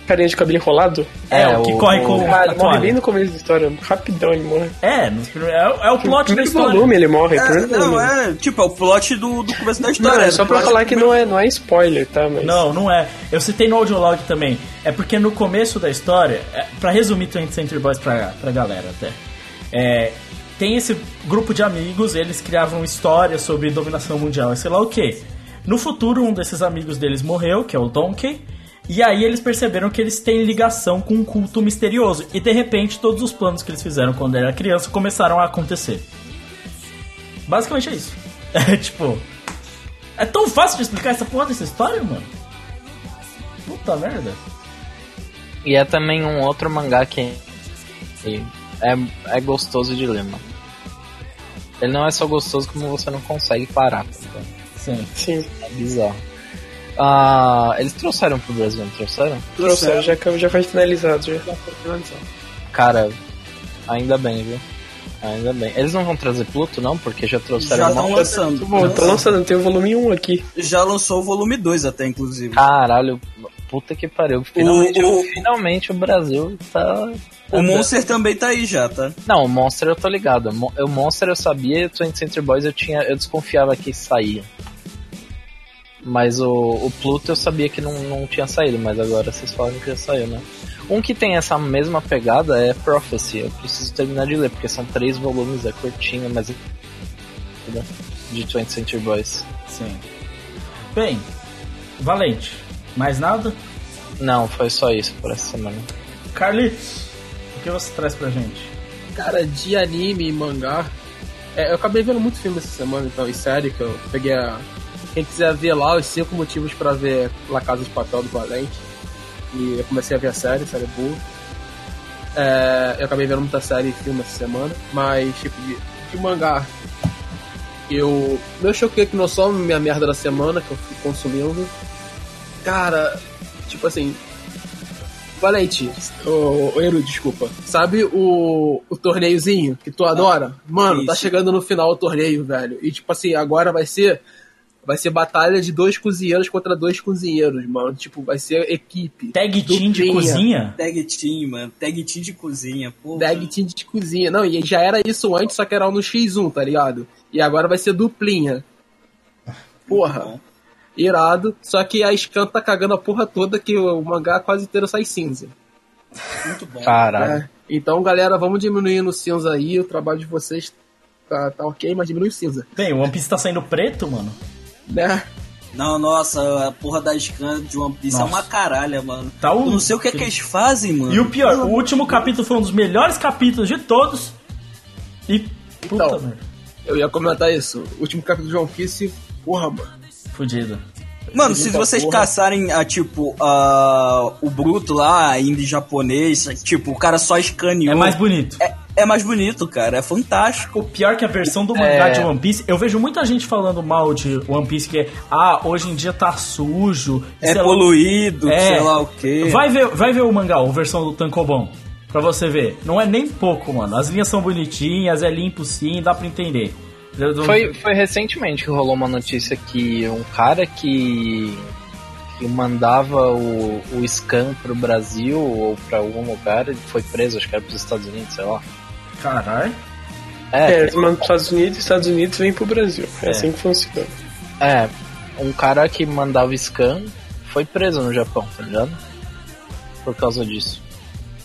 carinha de cabelo enrolado? É, É, o que o- corre o- com Ah, a ele morre bem no começo da história. Rapidão ele morre. É, é, é o plot da história. volume ele morre. É, não, volume. é, tipo, é o plot do, do começo da Não, história. é só pra falar que não é, não é spoiler, tá? Mas... Não, não é. Eu citei no audiolog também. É porque no começo da história, é, pra resumir 20th Century Boys pra, pra galera até, é, tem esse grupo de amigos, eles criavam histórias sobre dominação mundial e sei lá o que. No futuro, um desses amigos deles morreu, que é o Donkey, e aí eles perceberam que eles têm ligação com um culto misterioso. E de repente, todos os planos que eles fizeram quando era criança começaram a acontecer. Basicamente é isso. É tipo. É tão fácil de explicar essa porra dessa história, mano? Puta merda. E é também um outro mangá que, é, é gostoso de ler, mano. Ele não é só gostoso como você não consegue parar, tá? Sim. Sim, É bizarro. Ah, eles trouxeram pro Brasil, não trouxeram? trouxeram, já, já foi finalizado. Já. Cara, ainda bem, viu? Ainda bem. Eles não vão trazer Pluto, não? Porque já trouxeram Já uma- estão lançando. Bom, tô lançando, tem o volume 1 aqui. Já lançou o volume 2 até, inclusive. Caralho, puta que pariu. Finalmente, O- o- finalmente o Brasil tá. O Monster também tá aí já, tá? Não, o Monster eu tô ligado. O Mo- O Monster eu sabia e o 20th Century Boys eu tinha. Eu desconfiava que saía. Mas o, o Pluto eu sabia que não, não tinha saído, mas agora vocês falam que já saiu, né? Um que tem essa mesma pegada é Prophecy. Eu preciso terminar de ler, porque são três volumes, é curtinho, mas. De 20th Century Boys. Sim. Bem, Valente. Mais nada? Não, foi só isso por essa semana. Carlitos, o que você traz pra gente? Cara, de anime e mangá. é, eu acabei vendo muito filme essa semana, então, e série, que eu peguei a. Quem quiser ver lá, os cinco motivos pra ver La Casa de Papel do Valente. E eu comecei a ver a série, série boa. É, eu acabei vendo muita série e filme essa semana, mas, tipo, de, de mangá. Eu. Meu Shokugeki no Soma, minha merda da semana, que eu fui consumindo. Cara, tipo assim, Valente, o, o Eru, desculpa. Sabe o, o torneiozinho que tu adora? Mano, tá Isso. chegando no final o torneio, velho. E tipo assim, agora vai ser. Vai ser batalha de dois cozinheiros contra dois cozinheiros, mano. Tipo, vai ser equipe. Tag team de cozinha? Tag team, mano. Tag team de cozinha, porra. Tag team de cozinha. Não, e já era isso antes, só que era no X1, tá ligado? E agora vai ser duplinha. Porra. Irado. Só que a Scan tá cagando a porra toda que o mangá quase inteiro sai cinza. Muito bom. Caralho. É. Então, galera, vamos diminuir no cinza aí. O trabalho de vocês tá, tá ok, mas diminui o cinza. Bem, o One Piece tá saindo preto, mano. Né? Não, nossa, a porra da Scan de One Piece Nossa. é uma caralha, mano. Tá o- Eu não sei o que é que eles fazem, mano. E o pior, o último capítulo foi um dos melhores capítulos de todos. E. Puta Então. merda. Eu ia comentar isso. O último capítulo de One Piece, porra, mano. Fudido. Mano, se vocês porra. caçarem, a, tipo, a, o bruto lá, ainda em japonês, tipo, o cara só escaneou. É mais bonito. É, é mais bonito, cara. É fantástico. O pior que a versão do mangá É. de One Piece, eu vejo muita gente falando mal de One Piece, que é, ah, hoje em dia tá sujo. É sei lá- poluído, É. sei lá o quê. Vai ver, vai ver o mangá, a versão do Tankobon, pra você ver. Não é nem pouco, mano. As linhas são bonitinhas, é limpo sim, dá pra entender. Foi, foi recentemente que rolou uma notícia que um cara que, que mandava o, o scan pro Brasil ou pra algum lugar ele foi preso, acho que era pros Estados Unidos, sei lá. Caralho. É, É, eles mandam pros Estados Unidos e Estados Unidos vêm pro Brasil. É, É. assim que funciona. é, um cara que mandava scan foi preso no Japão, tá ligado? Por causa disso.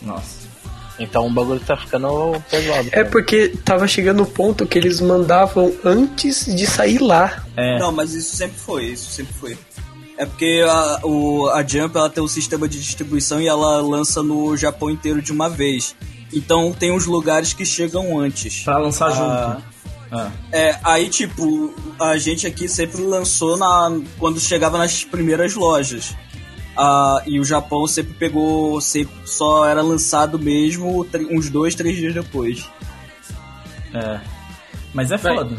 Nossa. Então o bagulho tá ficando pesado. É cara. porque tava chegando o ponto que eles mandavam antes de sair lá. É. Não, mas isso sempre foi, isso sempre foi. É porque a, o, a Jump ela tem um sistema de distribuição e ela lança no Japão inteiro de uma vez. Então tem uns lugares que chegam antes. Pra lançar Ah, junto. Ah. É, aí tipo, a gente aqui sempre lançou na quando chegava nas primeiras lojas. Ah, e o Japão sempre pegou, sempre só era lançado mesmo uns dois, três dias depois. É. Mas é Bem, foda.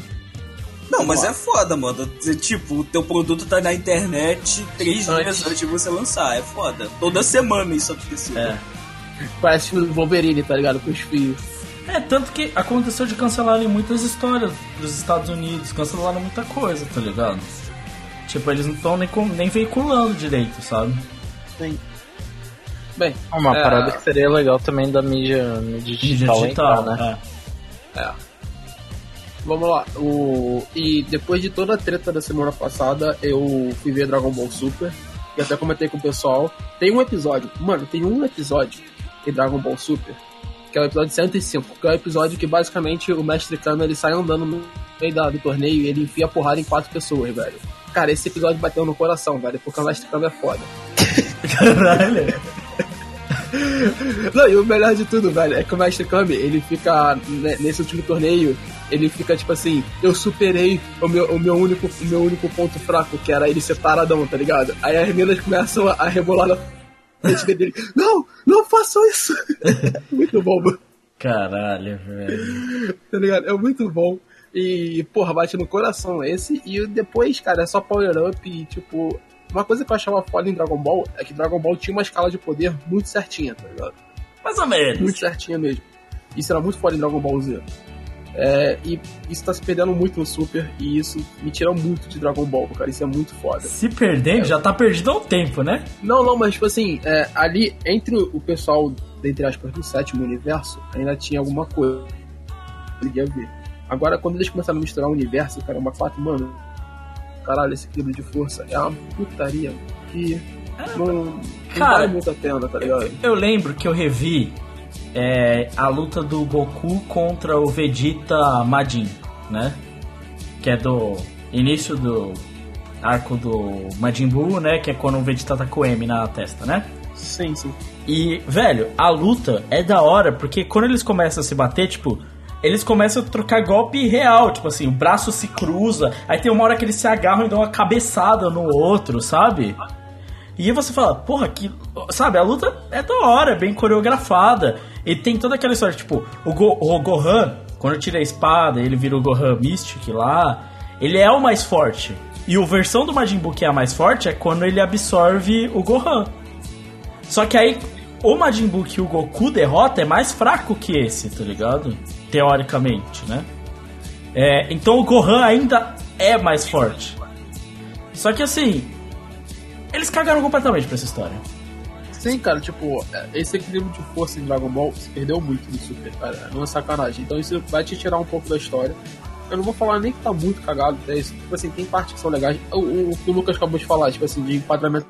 Não, mas é foda, mano. Tipo, o teu produto tá na internet três Antes. dias antes de você lançar. É foda. Toda semana isso acontecia. É. Parece o Wolverine, tá ligado? Com os fios. É, tanto que aconteceu de cancelarem muitas histórias dos Estados Unidos, cancelaram muita coisa, tá ligado? Tipo, eles não estão nem, nem veiculando direito, sabe? Sim. Bem, Uma é, parada que seria legal também da mídia, mídia digital, digital, entrar, né? é. Vamos lá. O... E depois de toda a treta da semana passada, eu fui ver Dragon Ball Super. E até comentei com o pessoal. Tem um episódio, mano, tem um episódio em Dragon Ball Super. Que é o episódio 105. Que é o episódio que basicamente o Mestre Kame ele sai andando no meio da- do torneio e ele enfia porrada em quatro pessoas, velho. Cara, esse episódio bateu no coração, velho, porque o Mestre Kame é foda. Caralho. Não, e o melhor de tudo, velho, é que o Mestre Kami, ele fica, né, nesse último torneio, ele fica tipo assim, eu superei o meu, o meu, único, o meu único ponto fraco, que era ele ser taradão, tá ligado? Aí as meninas começam a, a rebolar na frente dele, não, não façam isso! muito bom, mano, Caralho, velho. tá ligado? É muito bom. E, porra, bate no coração esse. E depois, cara, é só power up e, tipo... Uma coisa que eu achava foda em Dragon Ball é que Dragon Ball tinha uma escala de poder muito certinha, tá ligado? Mais ou menos. muito certinha mesmo. Isso era muito foda em Dragon Ball Z. É, e isso tá se perdendo muito no Super, e isso me tira muito de Dragon Ball, cara. Isso é muito foda. Se perdendo, já tá perdido há um tempo, né? Não, não, mas tipo assim, é, ali entre o pessoal, entre aspas, do sétimo universo, ainda tinha alguma coisa. Podia ver. Agora, quando eles começaram a misturar o universo, caramba, quatro, mano. Caralho, esse equilíbrio de força é uma putaria que não, não Cara, vale muito a pena, tá ligado? Eu lembro que eu revi é, a luta do Goku contra o Vegeta Majin, né? Que é do início do arco do Majin Buu, né? Que é quando o Vegeta tá com o M na testa, né? Sim, sim. E, velho, a luta é da hora, porque quando eles começam a se bater, tipo, eles começam a trocar golpe real, tipo assim, o braço se cruza, aí tem uma hora que eles se agarram e dão uma cabeçada no outro, sabe? E você fala, porra, que. Sabe, a luta é da hora, é bem coreografada. E tem toda aquela história, tipo, o, Go, o Gohan, quando tira a espada, ele vira o Gohan Mystic lá, ele é o mais forte. E a versão do Majin Buu que é a mais forte é quando ele absorve o Gohan. Só que aí, o Majin Buu que o Goku derrota é mais fraco que esse, tá ligado? Teoricamente, né? É, então o Gohan ainda é mais forte. Só que assim, eles cagaram completamente pra essa história. Sim, cara, tipo, esse equilíbrio de força em Dragon Ball se perdeu muito no Super, cara. Não é sacanagem. Então isso vai te tirar um pouco da história. Eu não vou falar nem que tá muito cagado, é isso. Tipo assim, tem partes que são legais. O, o, o que o Lucas acabou de falar, tipo assim, de enquadramento,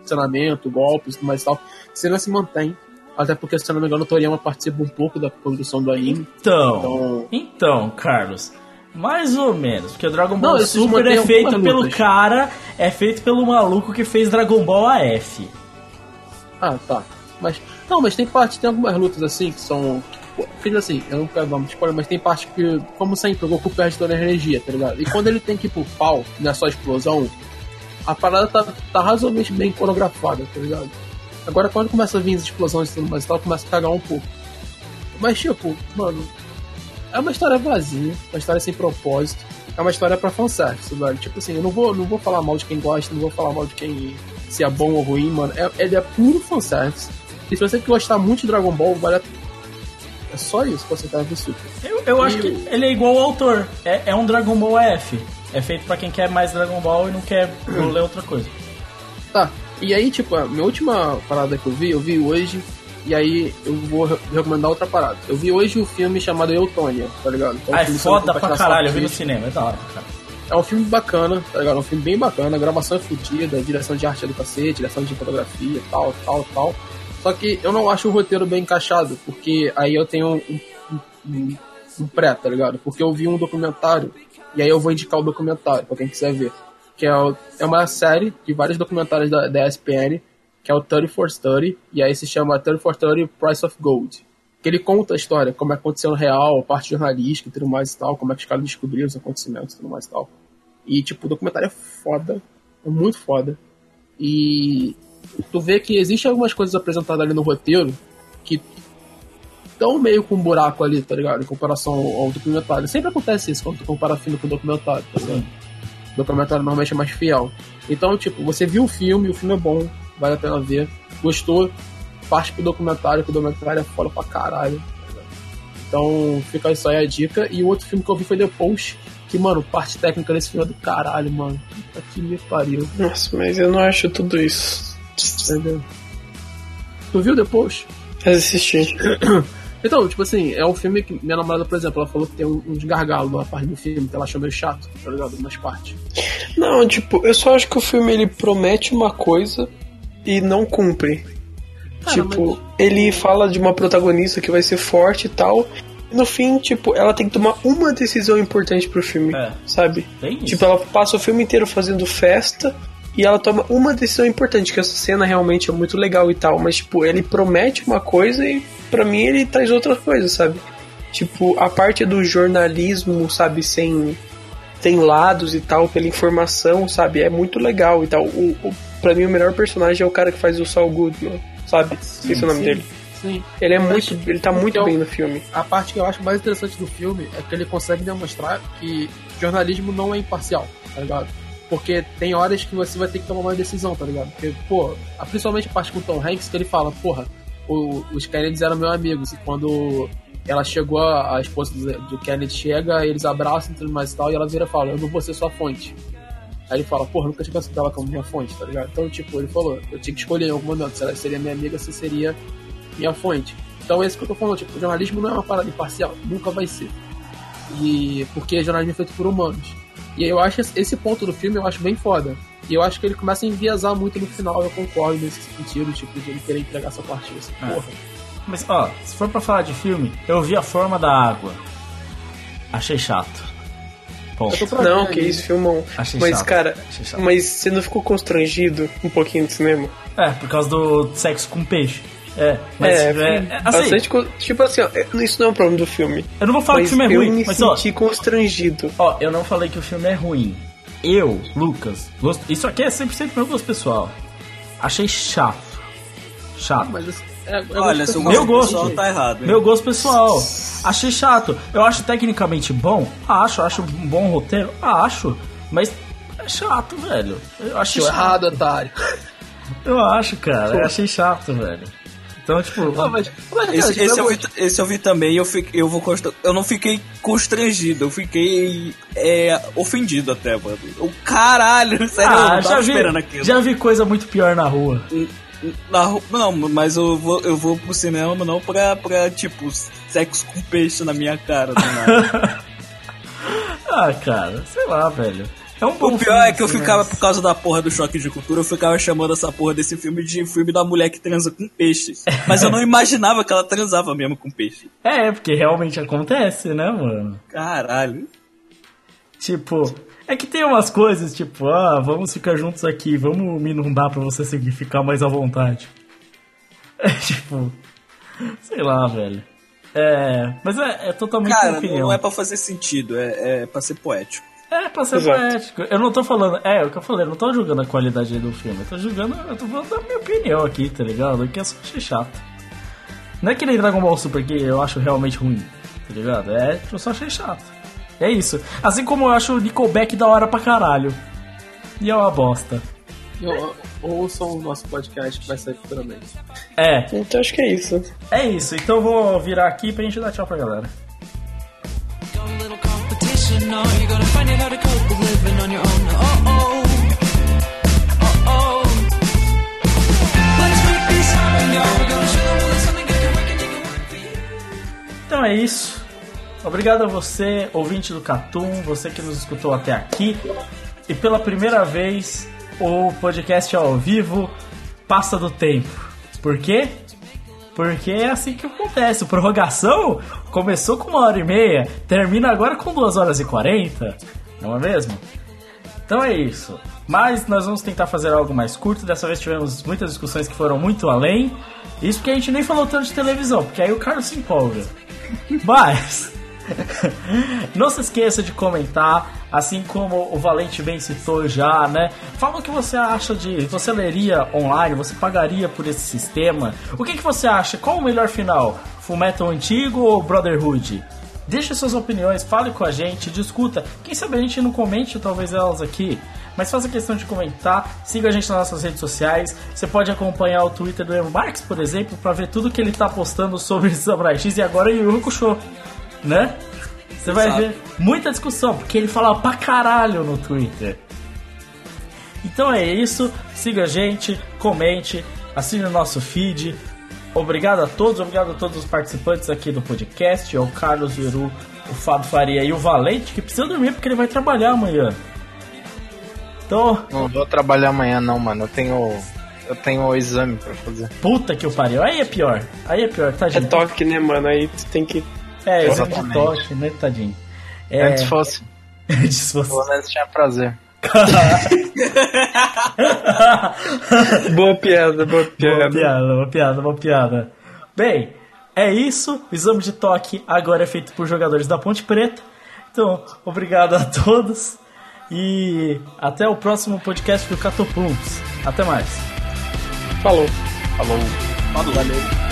funcionamento, golpes tudo mais e tal, você não se mantém. Até porque, se não me engano, o Toriyama participa um pouco da produção do anime. Então, Então, então, Carlos, mais ou menos, porque o Dragon Não, Ball eles Super é feito pelo cara, é feito pelo maluco que fez Dragon Ball AF. Ah, tá. Mas. Não, mas tem parte, tem algumas lutas assim que são. Porque assim, eu não quero dar spoiler, mas tem parte que, como sempre, o Goku perde toda a energia, tá ligado? E quando ele tem que ir pro pau, não é só explosão, a parada tá, tá razoavelmente bem coreografada, tá ligado? Agora quando começa a vir as explosões e tudo mais e tal, começa a cagar um pouco. Mas tipo, mano, é uma história vazia, uma história sem propósito. É uma história pra fanservice, velho. Tipo assim, eu não vou, não vou falar mal de quem gosta, não vou falar mal de quem se é bom ou ruim, mano. É, ele é puro fanservice. E se você gostar muito de Dragon Ball, vale a... É só isso que você ver Super. Eu, eu acho que ele é igual ao autor. É, é um Dragon Ball F. É feito pra quem quer mais Dragon Ball e não quer ler outra coisa. Tá, e aí, tipo, a minha última parada que eu vi, eu vi hoje, e aí eu vou re- recomendar outra parada. Eu vi hoje o filme chamado Eutônia, tá ligado? Um Ah, é foda pra caralho, eu vi no cinema, é da hora, cara. É um filme bacana, tá ligado? É um filme bem bacana, a gravação é fodida, direção de arte é do cacete, direção de fotografia, tal, tal, tal. Só que eu não acho o roteiro bem encaixado, porque aí eu tenho um, um, um- um pré, tá ligado? Porque eu vi um documentário, e aí eu vou indicar o documentário pra quem quiser ver. Que é, o- é uma série de vários documentários da, da ESPN, que é o 30 for 30, e aí se chama 30 for 30 Price of Gold. Que ele conta a história, como é aconteceu no real, a parte jornalística e tudo mais e tal, como é que os caras descobriram os acontecimentos e tudo mais e tal. E, tipo, o documentário é foda, é muito foda. E tu vê que existem algumas coisas apresentadas ali no roteiro que estão meio com um buraco ali, tá ligado? Em comparação ao, ao documentário. Sempre acontece isso quando tu compara filme com documentário, tá ligado? Documentário normalmente é mais fiel. Então, tipo, você viu o filme, o filme é bom, vale a pena ver. Gostou? Parte pro documentário, que o documentário é foda pra caralho. Então, fica isso aí a dica. E o outro filme que eu vi foi The Post, que, mano, parte técnica desse filme é do caralho, mano. Puta que me pariu. Nossa, mas eu não acho tudo isso. Entendeu? Tu viu Post? Assisti. Então, tipo assim, é um filme que minha namorada, por exemplo, ela falou que tem um- uns gargalos na parte do filme, que ela achou meio chato, tá ligado? Umas partes. Não, tipo, eu só acho que o filme ele promete uma coisa e não cumpre. Cara, tipo, mas- ele fala de uma protagonista que vai ser forte e tal. E no fim, tipo, ela tem que tomar uma decisão importante pro filme, É. sabe? Tem isso. Tipo, ela passa o filme inteiro fazendo festa e ela toma uma decisão importante, que essa cena realmente é muito legal e tal, mas tipo, ele promete uma coisa e pra mim ele traz outra coisa, sabe? Tipo, a parte do jornalismo, sabe, sem tem lados e tal, pela informação, sabe? É muito legal e tal. O, o, pra mim, o melhor personagem é o cara que faz o Saul Goodman, sabe? Esse é o nome sim, dele. Sim. Ele é Mas, muito. Ele tá muito então- bem no filme. A parte que eu acho mais interessante do filme é que ele consegue demonstrar que jornalismo não é imparcial, tá ligado? Porque tem horas que você vai ter que tomar uma decisão, tá ligado? Porque, pô, principalmente a parte com o Tom Hanks, que ele fala, porra, o- os Kennedys eram meus amigos, e quando ela chegou, a, a esposa do, do Kennedy chega, eles abraçam tudo mais e tal, e ela vira e fala, eu não vou ser sua fonte. Aí ele fala, porra, nunca tinha pensado ela como minha fonte, tá ligado? Então, tipo, ele falou, eu tinha que escolher em algum momento, se ela seria minha amiga, se seria minha fonte. Então é isso que eu tô falando, tipo, o jornalismo não é uma parada imparcial, nunca vai ser. E porque jornalismo é feito por humanos. E eu acho esse- ponto do filme eu acho bem foda. E eu acho que ele começa a enviesar muito no final, eu concordo nesse sentido, tipo, de ele querer entregar essa parte assim, É. porra. Mas, ó, se for pra falar de filme, eu vi a forma da água. Achei chato. Não, que isso, filmão. Achei Mas, chato. cara, Achei chato. mas você não ficou constrangido um pouquinho do cinema? É, por causa do sexo com peixe. É, mas é, é, foi é, assim, bastante tipo assim, ó, é- isso não é um problema do filme. eu não vou falar que o filme é eu ruim, me mas ó, senti constrangido. ó, eu não falei que o filme é ruim. Eu, Lucas, gosto- isso aqui é 100% meu gosto pessoal. Achei chato. Chato. Mas é, é Olha, gosto Meu gosto pessoal tá errado. hein? Meu gosto pessoal. Achei chato. Eu acho tecnicamente bom? Acho. Acho um bom roteiro? Acho. Mas é chato, velho. Eu achei chato. errado, otário. Eu acho, cara. Eu achei chato, velho. Então, tipo. Não, mas, mas, cara, Esse, tipo, esse eu eu vi, esse eu vi também, eu, fiquei, eu, vou eu não fiquei constrangido, eu fiquei é, ofendido até, mano. O caralho, sério, eu Ah, não já tava vi, esperando aquilo. já vi coisa muito pior na rua. Na ru- não, mas eu vou, eu vou pro cinema não pra, pra, tipo, sexo com peixe na minha cara. do nada. Ah, cara, sei lá, velho. É um bom o pior é que eu assim, ficava, por causa da porra do choque de cultura, eu ficava chamando essa porra desse filme de filme da mulher que transa com peixes. Mas eu não imaginava que ela transava mesmo com peixe. É, porque realmente acontece, né, mano? Caralho. Tipo, é que tem umas coisas, tipo, ah, vamos ficar juntos aqui, vamos me inundar pra você seguir, ficar mais à vontade. É tipo, sei lá, velho. É, mas é, é totalmente Cara, opinião. não é pra fazer sentido, é, é pra ser poético. É, pra ser Exato. poético. Eu não tô falando. É, o que eu falei, eu não tô julgando a qualidade do filme. Eu tô julgando. Eu tô falando da minha opinião aqui, tá ligado? Que eu só achei chato. Não é que nem Dragon Ball Super que eu acho realmente ruim, tá ligado? É, eu só achei chato. É isso. Assim como eu acho o Nickelback da hora pra caralho. E é uma bosta. Eu- Ouçam o nosso podcast que vai sair futuramente. É, Então acho que é isso. é isso. Então eu vou virar aqui pra gente dar tchau pra galera. Então é isso. Obrigado a você, ouvinte do Catum, você que nos escutou até aqui. E pela primeira vez, o podcast ao vivo passa do tempo. Por quê? Porque é assim que acontece. Prorrogação começou com uma hora e meia, termina agora com duas horas e quarenta. Não é mesmo? Então é isso. Mas nós vamos tentar fazer algo mais curto. Dessa vez tivemos muitas discussões que foram muito além. Isso porque a gente nem falou tanto de televisão, porque aí o Carlos se empolga. Mas. Não se esqueça de comentar, assim como o Valente bem citou já, né? Fala o que você acha de. Você leria online, você pagaria por esse sistema? O que, que você acha? Qual o melhor final? Fullmetal antigo ou Brotherhood? Deixe suas opiniões, fale com a gente, discuta. Quem sabe a gente não comente talvez elas aqui. Mas faça questão de comentar, siga a gente nas nossas redes sociais. Você pode acompanhar o Twitter do Marx, por exemplo, para ver tudo que ele tá postando sobre Samurai X e agora Yu Yu Hakusho, né? Você vai Exato. ver muita discussão, porque ele fala pra caralho no Twitter. Então é isso, siga a gente, comente, assine o nosso feed. Obrigado a todos, obrigado a todos os participantes aqui do podcast, ao Carlos Veru, o Fábio Faria e o Valente, que precisa dormir porque ele vai trabalhar amanhã. Então, Não vou trabalhar amanhã não, mano. Eu tenho. Eu tenho o exame pra fazer. puta que o pariu. Aí é pior. Aí é pior, É tadinho. toque, né, mano? Aí tu tem que. É, exame de Exatamente. toque, né, tadinho. É, Antes fosse. antes fosse- Pelo menos tinha prazer. Boa piada, boa Boa piada. piada, boa piada, boa piada. Bem, é isso. O exame de toque agora é feito por jogadores da Ponte Preta. Então, obrigado a todos. E até o próximo podcast do Catopuns. Até mais. Falou. Falou. Falou. Valeu.